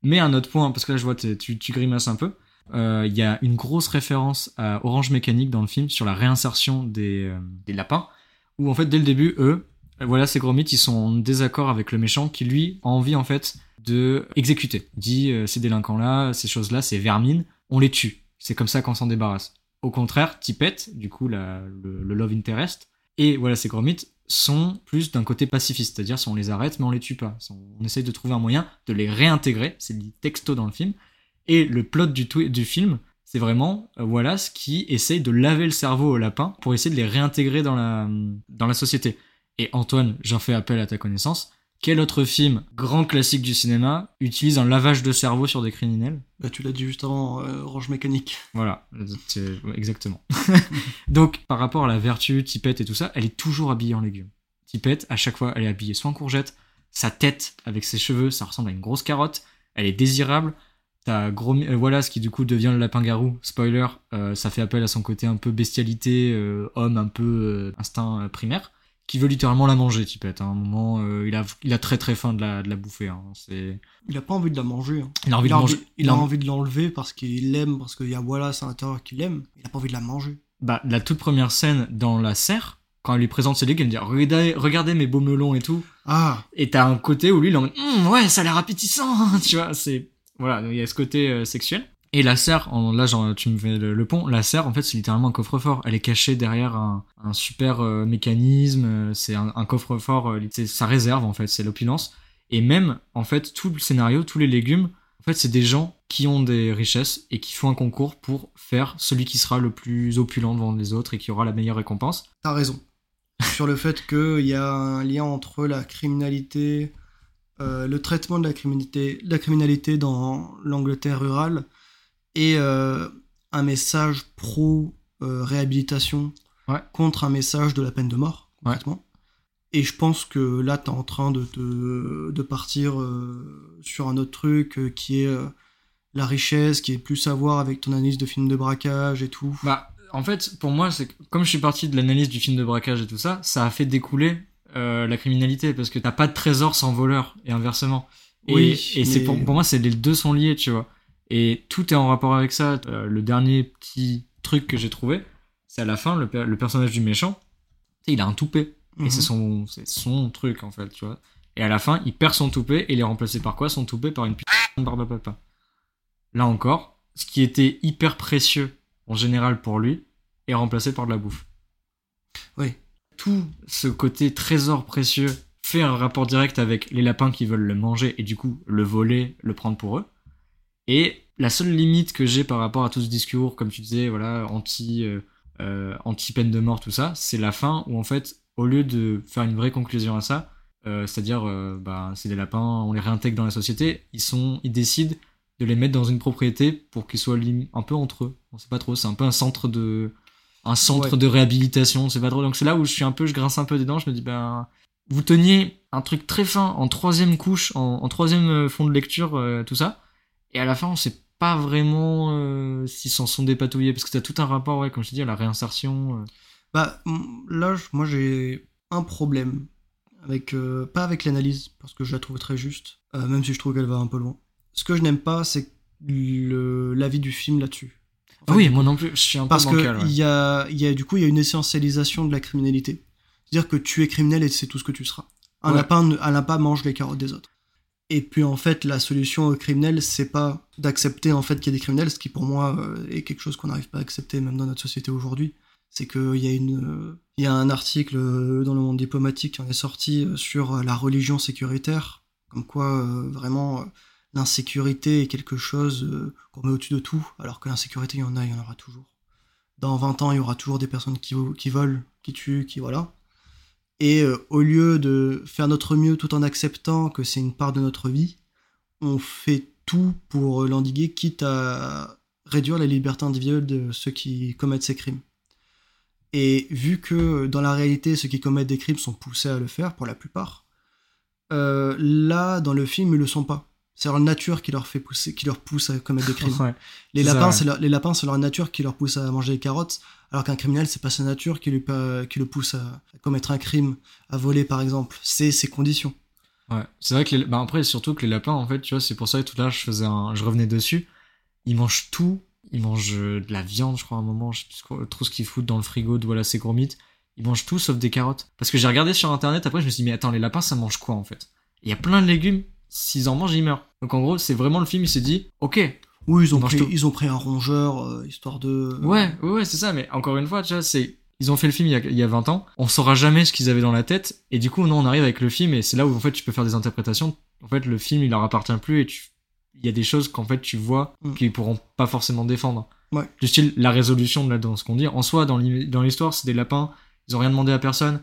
Mais un autre point, parce que là je vois tu, tu grimaces un peu. euh, Il y a une grosse référence à Orange Mécanique dans le film sur la réinsertion des, euh, des lapins, où en fait dès le début, eux, voilà, ces gros mythes, ils sont en désaccord avec le méchant qui lui a envie en fait de exécuter. Il dit euh, ces délinquants-là, ces choses-là, ces vermines, on les tue. C'est comme ça qu'on s'en débarrasse. Au contraire, Tipette, du coup la- le, le love interest, et voilà ces gros mythes sont plus d'un côté pacifiste, c'est-à-dire si on les arrête mais on les tue pas. On, essaye de trouver un moyen de les réintégrer, c'est dit texto dans le film. Et le plot du, du film, c'est vraiment euh, voilà ce qui essaye de laver le cerveau aux lapins pour essayer de les réintégrer dans la, dans la société. Et Antoine, j'en fais appel à ta connaissance. Quel autre film, grand classique du cinéma, utilise un lavage de cerveau sur des criminels Bah, tu l'as dit juste avant, euh, Orange Mécanique. Voilà, exactement. Donc, par rapport à la vertu, Tipette et tout ça, elle est toujours habillée en légumes. Tipette, à chaque fois, elle est habillée soit en courgette, sa tête avec ses cheveux, ça ressemble à une grosse carotte, elle est désirable. T'as gros, euh, voilà ce qui du coup devient le lapin-garou. Spoiler, euh, ça fait appel à son côté un peu bestialité, euh, homme un peu euh, instinct primaire, qui veut littéralement la manger, Tipette. À un moment, euh, il, a, il a très très faim de la, de la bouffer. hein. C'est... Il a pas envie de la manger. hein. Il a envie il de a manger. envie, il a envie de l'enlever parce qu'il l'aime, parce qu'il y a Wallace à l'intérieur qui l'aime. Il a pas envie de la manger. bah, la toute première scène dans la serre, quand elle lui présente ses légumes, elle me dit regardez, regardez mes beaux melons et tout. Ah, Et t'as un côté où lui, il en mode Hum, ouais, ça a l'air appétissant, tu vois. C'est voilà, il y a ce côté euh, sexuel. Et la serre, là, tu me fais le, pont. La serre, en fait, c'est littéralement un coffre-fort. Elle est cachée derrière un, super euh, mécanisme. euh, C'est un, coffre-fort. euh, c'est sa réserve, en fait. C'est l'opulence. Et même, en fait, tout le scénario, tous les légumes, en fait, c'est des gens qui ont des richesses et qui font un concours pour faire celui qui sera le plus opulent devant les autres et qui aura la meilleure récompense. t'as raison. Sur le fait qu'il y a un lien entre la criminalité, le traitement de la criminalité dans l'Angleterre rurale et euh, un message pro-réhabilitation Ouais. contre un message de la peine de mort, complètement. Et je pense que là, t'es en train de, de, de partir euh, sur un autre truc euh, qui est euh, la richesse, qui est plus à voir avec ton analyse de film de braquage et tout. Bah, en fait, pour moi, c'est comme je suis parti de l'analyse du film de braquage et tout ça, ça a fait découler euh, la criminalité parce que t'as pas de trésor sans voleur et inversement. Et, Oui, et c'est pour, pour moi, c'est les deux sont liés, tu vois. Et tout est en rapport avec ça. Euh, le dernier petit truc que j'ai trouvé, c'est à la fin, le, per- le personnage du méchant, il a un toupet. Et Mhm. c'est son, c'est son truc, en fait, tu vois. Et à la fin, il perd son toupet et il est remplacé par quoi? Son toupet par une putain de barbe à papa. Là encore, ce qui était hyper précieux en général pour lui est remplacé par de la bouffe. Oui. Tout ce côté trésor précieux fait un rapport direct avec les lapins qui veulent le manger et du coup le voler, le prendre pour eux. Et la seule limite que j'ai par rapport à tout ce discours, comme tu disais, voilà, anti, euh, euh, anti peine de mort, tout ça, c'est la fin où en fait, au lieu de faire une vraie conclusion à ça, euh, c'est-à-dire, euh, bah, c'est des lapins, on les réintègre dans la société, ils sont, ils décident de les mettre dans une propriété pour qu'ils soient un peu entre eux. On sait pas trop, c'est un peu un centre de, un centre Ouais. de réhabilitation, c'est pas trop. Donc c'est là où je suis un peu, je grince un peu des dents, je me dis, ben, vous teniez un truc très fin en troisième couche, en, en troisième fond de lecture, tout ça, et à la fin, on sait pas vraiment euh, s'ils s'en sont dépatouillés, parce que t'as tout un rapport, ouais, comme je te dis, à la réinsertion. euh. Bah, là, moi, j'ai un problème. Avec, euh, pas avec l'analyse, parce que je la trouve très juste, euh, même si je trouve qu'elle va un peu loin. Ce que je n'aime pas, c'est l'avis du film là-dessus. Ah oui, moi non plus, je suis un parce peu que bancal. ouais. il y a, y a du coup il y a une essentialisation de la criminalité. C'est-à-dire que tu es criminel et c'est tout ce que tu seras. Un Ouais. lapin, un lapin mange les carottes des autres. Et puis en fait, la solution aux criminels, c'est pas d'accepter en fait qu'il y a des criminels, ce qui pour moi euh, est quelque chose qu'on n'arrive pas à accepter même dans notre société aujourd'hui. C'est qu'il y a euh, il y a un article euh, dans le monde diplomatique qui en est sorti sur la religion sécuritaire, comme quoi vraiment l'insécurité est quelque chose qu'on met au-dessus de tout, alors que l'insécurité il y en a, il y en aura toujours. Dans 20 ans, il y aura toujours des personnes qui, qui volent, qui tuent, qui voilà. Et euh, au lieu de faire notre mieux tout en acceptant que c'est une part de notre vie, on fait tout pour l'endiguer, quitte à réduire la liberté individuelle de ceux qui commettent ces crimes. Et vu que dans la réalité, ceux qui commettent des crimes sont poussés à le faire pour la plupart, euh, là, dans le film, ils le sont pas. C'est leur nature qui leur fait pousser, qui leur pousse à commettre des crimes. Ouais. Les lapins, leur, les lapins, c'est leur nature qui leur pousse à manger des carottes, alors qu'un criminel, c'est pas sa nature qui, lui, qui le pousse à, commettre un crime, à voler par exemple. C'est ses conditions. Ouais, c'est vrai que les... bah après surtout que les lapins en fait, tu vois, c'est pour ça que tout à l'heure je faisais un je revenais dessus. Ils mangent tout, ils mangent euh, de la viande, je crois à un moment, je sais trop- ce qu'ils foutent dans le frigo de voilà ces gourmites. Ils mangent tout sauf des carottes. Parce que j'ai regardé sur internet après je me suis dit mais attends, les lapins ça mange quoi en fait? Il y a plein de légumes, s'ils en mangent, ils meurent. Donc en gros, c'est vraiment le film, il s'est dit OK. Oui, ils ont, pris, ils ont pris un rongeur, euh, histoire de... Ouais, ouais, ouais, c'est ça mais encore une fois, tu vois, c'est ils ont fait le film il y, a, il y a 20 ans, on saura jamais ce qu'ils avaient dans la tête, et du coup, non, on arrive avec le film, et c'est là où en fait tu peux faire des interprétations. En fait, le film il leur appartient plus, et tu... il y a des choses qu'en fait tu vois Mm. qu'ils pourront pas forcément défendre. Ouais. Du style, la résolution de la dans ce qu'on dit. En soi, dans l'histoire, c'est des lapins, ils ont rien demandé à personne,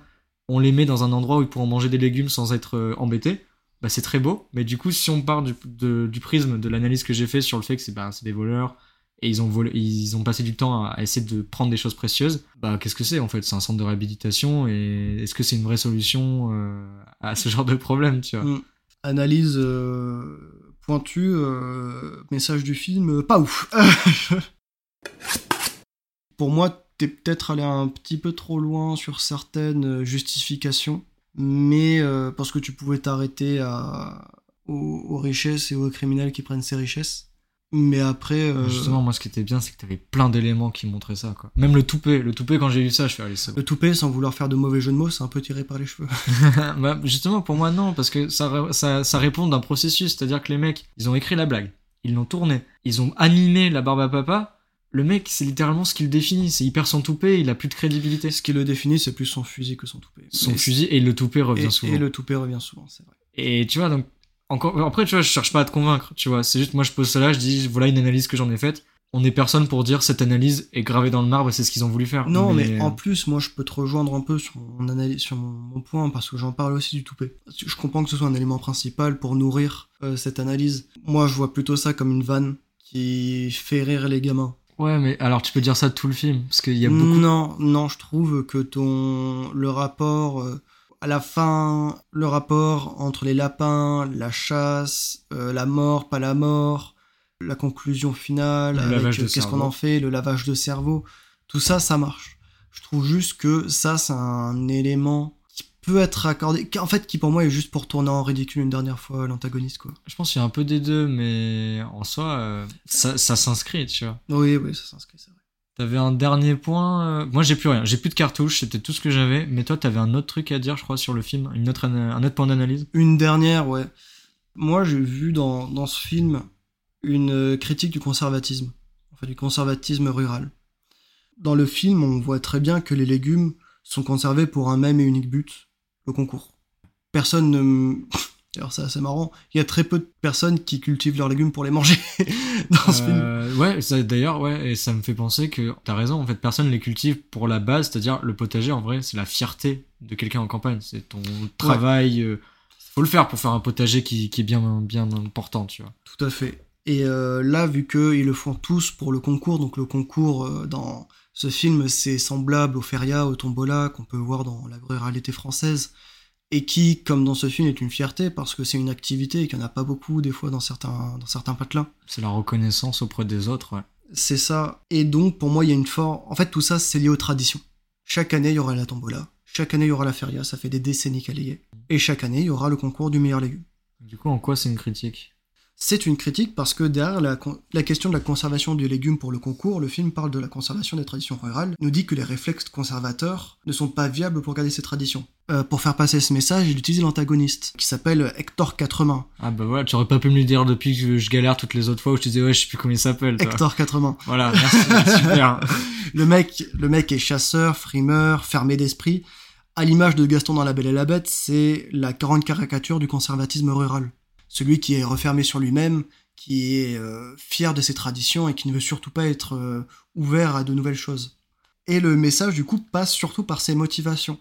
on les met dans un endroit où ils pourront manger des légumes sans être euh, embêtés. Bah, c'est très beau, mais du coup, si on part du, prisme de l'analyse que j'ai fait sur le fait que c'est c'est des voleurs, et ils ont, passé du temps à, essayer de prendre des choses précieuses, bah qu'est-ce que c'est en fait? C'est un centre de réhabilitation et est-ce que c'est une vraie solution euh, à ce genre de problème, Mm. Analyse euh, pointue, euh, message du film, pas ouf. Pour moi, t'es peut-être allé un petit peu trop loin sur certaines justifications, mais euh, parce que tu pouvais t'arrêter à, aux, aux richesses et aux criminels qui prennent ces richesses. Mais après, euh, Justement, moi ce qui était bien, c'est que t'avais plein d'éléments qui montraient ça, quoi. Même le toupet, le toupet quand j'ai vu ça, je fais allez, c'est le toupet, sans vouloir faire de mauvais jeu de mots, c'est un peu tiré par les cheveux. bah, justement, pour moi, non, parce que ça, ça, ça répond d'un processus, c'est-à-dire que les mecs, ils ont écrit la blague, ils l'ont tournée, ils ont animé la barbe à papa. Le mec, c'est littéralement ce qui le définit. C'est hyper son toupet, il a plus de crédibilité. Ce qui le définit, c'est plus son fusil que son toupet. Son fusil et le toupet revient et, souvent. et le toupet revient souvent, c'est vrai. Et tu vois, donc, encore, après, tu vois, je cherche pas à te convaincre, tu vois. C'est juste, moi, je pose ça là, je dis, voilà une analyse que j'en ai faite. On est personne pour dire cette analyse est gravée dans le marbre et c'est ce qu'ils ont voulu faire. Non, mais, en plus, moi, je peux te rejoindre un peu sur mon analyse, sur mon, mon point, parce que j'en parle aussi du toupet. Je comprends que ce soit un élément principal pour nourrir euh, cette analyse. Moi, je vois plutôt ça comme une vanne qui fait rire les gamins. Ouais, mais alors tu peux dire ça de tout le film, parce qu'il y a beaucoup. Non, non, je trouve que ton le rapport euh, à la fin, le rapport entre les lapins, la chasse, euh, la mort, pas la mort, la conclusion finale, avec, euh, qu'est-ce qu'on en fait, le lavage de cerveau, tout ça, ça marche. Je trouve juste que ça, c'est un élément peut être accordé, qui, en fait, qui pour moi est juste pour tourner en ridicule une dernière fois l'antagoniste, quoi. Je pense qu'il y a un peu des deux, mais en soi, euh, ça, ça s'inscrit, tu vois. Oui, oui, ça s'inscrit, c'est vrai. T'avais un dernier point. euh, Moi, j'ai plus rien. J'ai plus de cartouches. C'était tout ce que j'avais. Mais toi, t'avais un autre truc à dire, je crois, sur le film. Une autre, un autre point d'analyse. Une dernière, ouais. Moi, j'ai vu dans, dans ce film une euh, critique du conservatisme, enfin du conservatisme rural. Dans le film, on voit très bien que les légumes sont conservés pour un même et unique but, le concours. Personne ne... Alors c'est assez marrant, il y a très peu de personnes qui cultivent leurs légumes pour les manger dans ce film. Euh, ouais, ça- d'ailleurs, ouais, et ça me fait penser que t'as raison. En fait, personne les cultive pour la base, c'est-à-dire le potager. En vrai, c'est la fierté de quelqu'un en campagne. C'est ton travail. euh, faut le faire pour faire un potager qui, qui est bien, bien important, tu vois. Tout à fait. Et euh, là, vu qu'ils le font tous pour le concours, donc le concours dans ce film, c'est semblable au feria, au tombola qu'on peut voir dans la ruralité française, et qui, comme dans ce film, est une fierté parce que c'est une activité et qu'il n'y en a pas beaucoup des fois dans certains, dans certains patelins. C'est la reconnaissance auprès des autres, ouais. C'est ça. Et donc, pour moi, il y a une forme... En fait, tout ça, c'est lié aux traditions. Chaque année, il y aura la tombola. Chaque année, il y aura la feria. Ça fait des décennies qu'elle y est. Et chaque année, il y aura le concours du meilleur légume. Du coup, en quoi c'est une critique? C'est une critique parce que derrière la, question de la conservation du légume pour le concours, le film parle de la conservation des traditions rurales, nous dit que les réflexes conservateurs ne sont pas viables pour garder ces traditions. Euh, pour faire passer ce message, il utilise l'antagoniste, qui s'appelle Hector Quatremain. Ah bah voilà, tu aurais pas pu me le dire depuis que je galère toutes les autres fois où je te disais ouais, je sais plus comment il s'appelle. Hector Quatremain. Voilà, merci, super. Le mec, le mec est chasseur, frimeur, fermé d'esprit. À l'image de Gaston dans La Belle et la Bête, c'est la grande caricature du conservatisme rural. Celui qui est refermé sur lui-même, qui est euh, fier de ses traditions et qui ne veut surtout pas être euh, ouvert à de nouvelles choses. Et le message, du coup, passe surtout par ses motivations.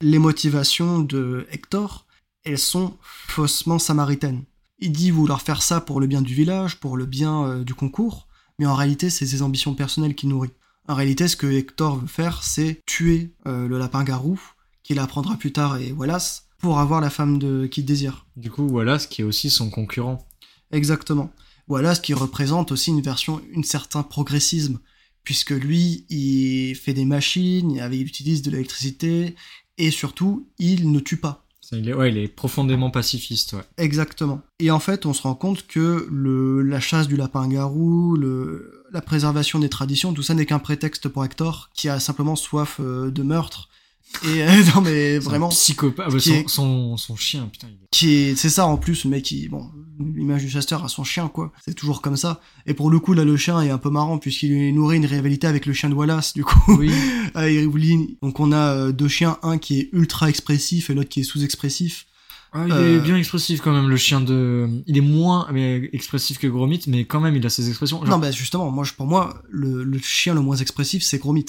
Les motivations de Hector, elles sont faussement samaritaines. Il dit vouloir faire ça pour le bien du village, pour le bien euh, du concours, mais en réalité, c'est ses ambitions personnelles qui nourrit. En réalité, ce que Hector veut faire, c'est tuer le lapin-garou, qu'il apprendra plus tard et Wallace, pour avoir la femme de... qu'il désire. Du coup, voilà, ce qui est aussi son concurrent. Exactement. Wallace qui représente aussi une version, un certain progressisme, puisque lui, il fait des machines, il utilise de l'électricité, et surtout, il ne tue pas. Il est, ouais, il est profondément pacifiste, ouais. Exactement. Et en fait, on se rend compte que le, la chasse du lapin-garou, le, la préservation des traditions, tout ça n'est qu'un prétexte pour Hector, qui a simplement soif euh, de meurtre. Et euh, non mais vraiment, psychopathe. Ah, qui son, est- son, son chien, putain. Il qui est, c'est ça en plus, le mec qui, bon, l'image du chasseur à son chien quoi, c'est toujours comme ça. Et pour le coup là, le chien est un peu marrant puisqu'il nourrit une rivalité avec le chien de Wallace du coup. Oui. Ah, il voulait- Donc on a euh, deux chiens, un qui est ultra expressif et l'autre qui est sous-expressif. Ah, il Euh, est bien expressif quand même, le chien de. Il est moins mais, expressif que Gromit, mais quand même, il a ses expressions. Genre, Non, bah justement, moi, pour moi, le, le chien le moins expressif, c'est Gromit.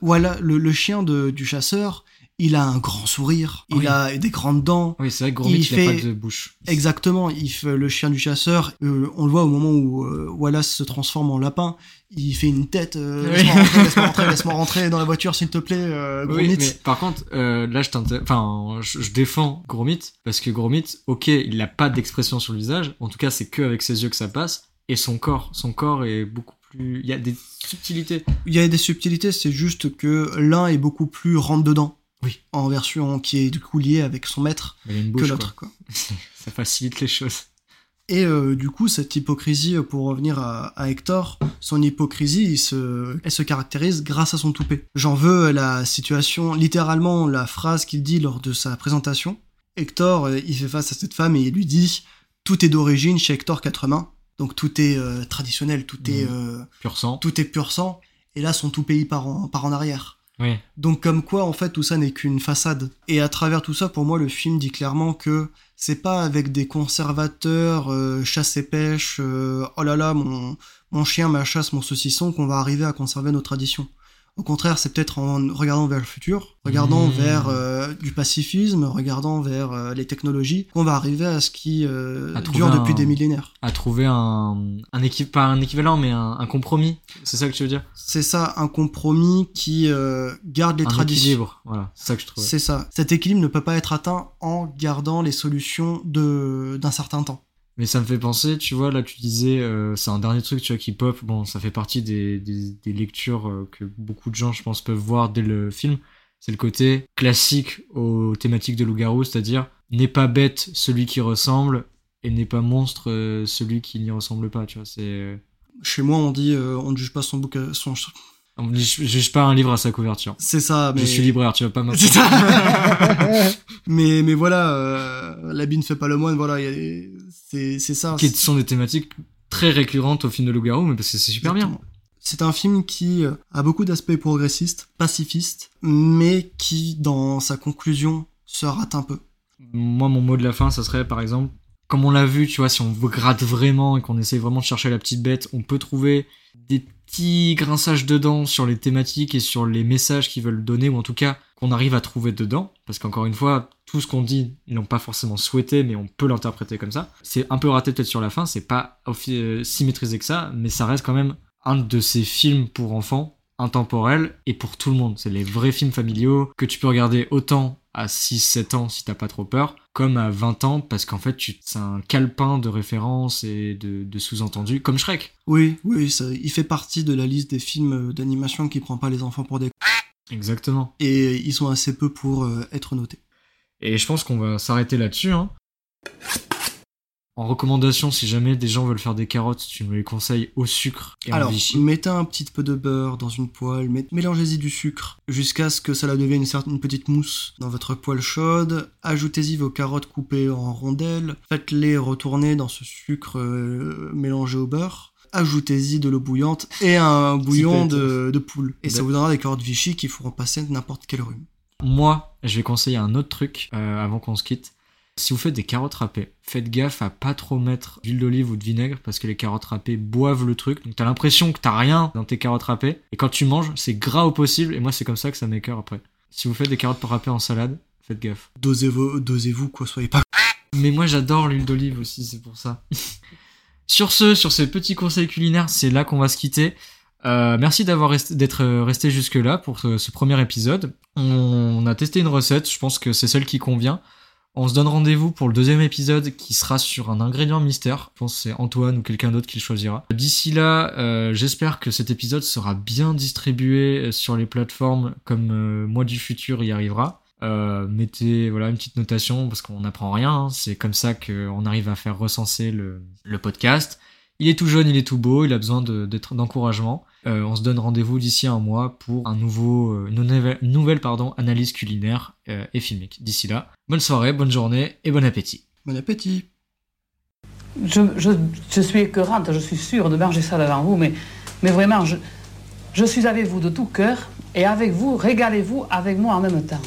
Voilà, le, le chien de, du chasseur, il a un grand sourire, il a des grandes dents. Oui, c'est vrai que Gromit, il il, fait- a pas de bouche. Exactement, il fait le chien du chasseur. euh, on le voit au moment où euh, Wallace se transforme en lapin. Il fait une tête. euh, Oui. laisse-moi rentrer, laisse-moi rentrer, dans la voiture, s'il te plaît, Oui, Gromit. mais par contre, là, je t'inter- enfin, je, je défends Gromit parce que Gromit, ok, il n'a pas d'expression sur le visage. En tout cas, c'est que avec ses yeux que ça passe. Et son corps, son corps est beaucoup plus. Il y a des subtilités. Il y a des subtilités, c'est juste que l'un est beaucoup plus rentre dedans. Oui. En version qui est du coup liée avec son maître une que bouche. l'autre, quoi. quoi. ça facilite les choses. Et euh, du coup, cette hypocrisie, euh, pour revenir à, à Hector, son hypocrisie, il se, elle se caractérise grâce à son toupet. J'en veux la situation, littéralement la phrase qu'il dit lors de sa présentation. Hector, euh, il fait face à cette femme et il lui dit tout est d'origine chez Hector Quatremain, donc tout est euh, traditionnel, tout est Mhm. euh, Pur sang. tout est pur sang. Et là, son toupet part en, part en arrière. Donc comme quoi en fait tout ça n'est qu'une façade. Et à travers tout ça pour moi le film dit clairement que c'est pas avec des conservateurs euh, chasse et pêche euh, oh là là mon mon chien ma chasse mon saucisson qu'on va arriver à conserver nos traditions. Au contraire, c'est peut-être en regardant vers le futur, regardant Mmh. vers euh, du pacifisme, regardant vers euh, les technologies, qu'on va arriver à ce qui euh, À dure depuis des millénaires. À trouver un, un équi- pas un équivalent, mais un, un compromis. C'est ça que tu veux dire? C'est ça, un compromis qui garde les Un traditions. équilibre. Voilà, c'est ça que je trouvais. C'est ça. Cet équilibre ne peut pas être atteint en gardant les solutions de d'un certain temps. Mais ça me fait penser, tu vois, là tu disais, euh, c'est un dernier truc, tu vois, qui pop. Bon, ça fait partie des, des, des lectures euh, que beaucoup de gens, je pense, peuvent voir dès le film. C'est le côté classique aux thématiques de loup-garou, c'est-à-dire n'est pas bête celui qui ressemble et n'est pas monstre euh, celui qui n'y ressemble pas, tu vois. C'est, Chez moi, on dit on ne juge pas son bouc, à- son. on je juge pas un livre à sa couverture. C'est ça. Mais Je suis libraire, tu vas pas C'est m'apprendre. ça. mais mais voilà, euh, l'habit ne fait pas le moine. Voilà, il y a des- c'est ça. qui sont des thématiques très récurrentes au film de loup-garou, mais parce que c'est super bien. C'est un film qui euh, a beaucoup d'aspects progressistes, pacifistes, mais qui, dans sa conclusion, se rate un peu. Moi, mon mot de la fin, ça serait par exemple, comme on l'a vu, tu vois, si on gratte vraiment et qu'on essaye vraiment de chercher la petite bête, on peut trouver des petits grinçages dedans sur les thématiques et sur les messages qu'ils veulent donner, ou en tout cas qu'on arrive à trouver dedans. Parce qu'encore une fois, tout ce qu'on dit, ils n'ont pas forcément souhaité, mais on peut l'interpréter comme ça. C'est un peu raté peut-être sur la fin, c'est pas euh, si maîtrisé que ça, mais ça reste quand même un de ces films pour enfants intemporels et pour tout le monde. C'est les vrais films familiaux que tu peux regarder autant à 6-7 ans si t'as pas trop peur, comme à 20 ans parce qu'en fait c'est un calepin de références et de, de sous-entendus, comme Shrek. Oui, oui, ça, il fait partie de la liste des films euh, d'animation qui prend pas les enfants pour des Exactement. et ils sont assez peu pour euh, être notés. Et je pense qu'on va s'arrêter là-dessus. Hein. En recommandation, si jamais des gens veulent faire des carottes, tu me les conseilles au sucre et Alors, en Vichy. mettez un petit peu de beurre dans une poêle, mélangez-y du sucre jusqu'à ce que ça la devienne une, certaine, petite mousse dans votre poêle chaude. Ajoutez-y vos carottes coupées en rondelles. Faites-les retourner dans ce sucre euh, mélangé au beurre. Ajoutez-y de l'eau bouillante et un bouillon de, de poule. Et ça D'accord. vous donnera des carottes Vichy qui feront passer n'importe quel rhume. Moi, je vais conseiller un autre truc euh, avant qu'on se quitte. Si vous faites des carottes râpées, faites gaffe à pas trop mettre d'huile d'olive ou de vinaigre parce que les carottes râpées boivent le truc. Donc t'as l'impression que t'as rien dans tes carottes râpées. Et quand tu manges, c'est gras au possible. Et moi, c'est comme ça que ça m'écœure après. Si vous faites des carottes râpées en salade, faites gaffe. Dosez-vous, dosez-vous quoi, soyez pas. Mais moi, j'adore l'huile d'olive aussi, c'est pour ça. sur ce, sur ces petits conseils culinaires, c'est là qu'on va se quitter. Euh, merci d'avoir d'être resté jusque là pour ce, ce premier épisode. On a testé une recette, je pense que c'est celle qui convient. On se donne rendez-vous pour le deuxième épisode qui sera sur un ingrédient mystère. Je pense que c'est Antoine ou quelqu'un d'autre qui le choisira. D'ici là, euh, j'espère que cet épisode sera bien distribué euh, sur les plateformes comme euh, Moi du futur y arrivera. Euh, mettez voilà une petite notation parce qu'on n'apprend rien. hein. C'est comme ça qu'on arrive à faire recenser le, le podcast. Il est tout jeune, il est tout beau, il a besoin d'être d'encouragement. Euh, on se donne rendez-vous d'ici un mois pour un nouveau, euh, une nouvelle, nouvelle pardon, analyse culinaire euh, et filmique. D'ici là, bonne soirée, bonne journée et bon appétit. Bon appétit. Je, je, je suis écœurante, je suis sûre de manger ça devant vous, mais, mais vraiment, je, je suis avec vous de tout cœur et avec vous, régalez-vous avec moi en même temps.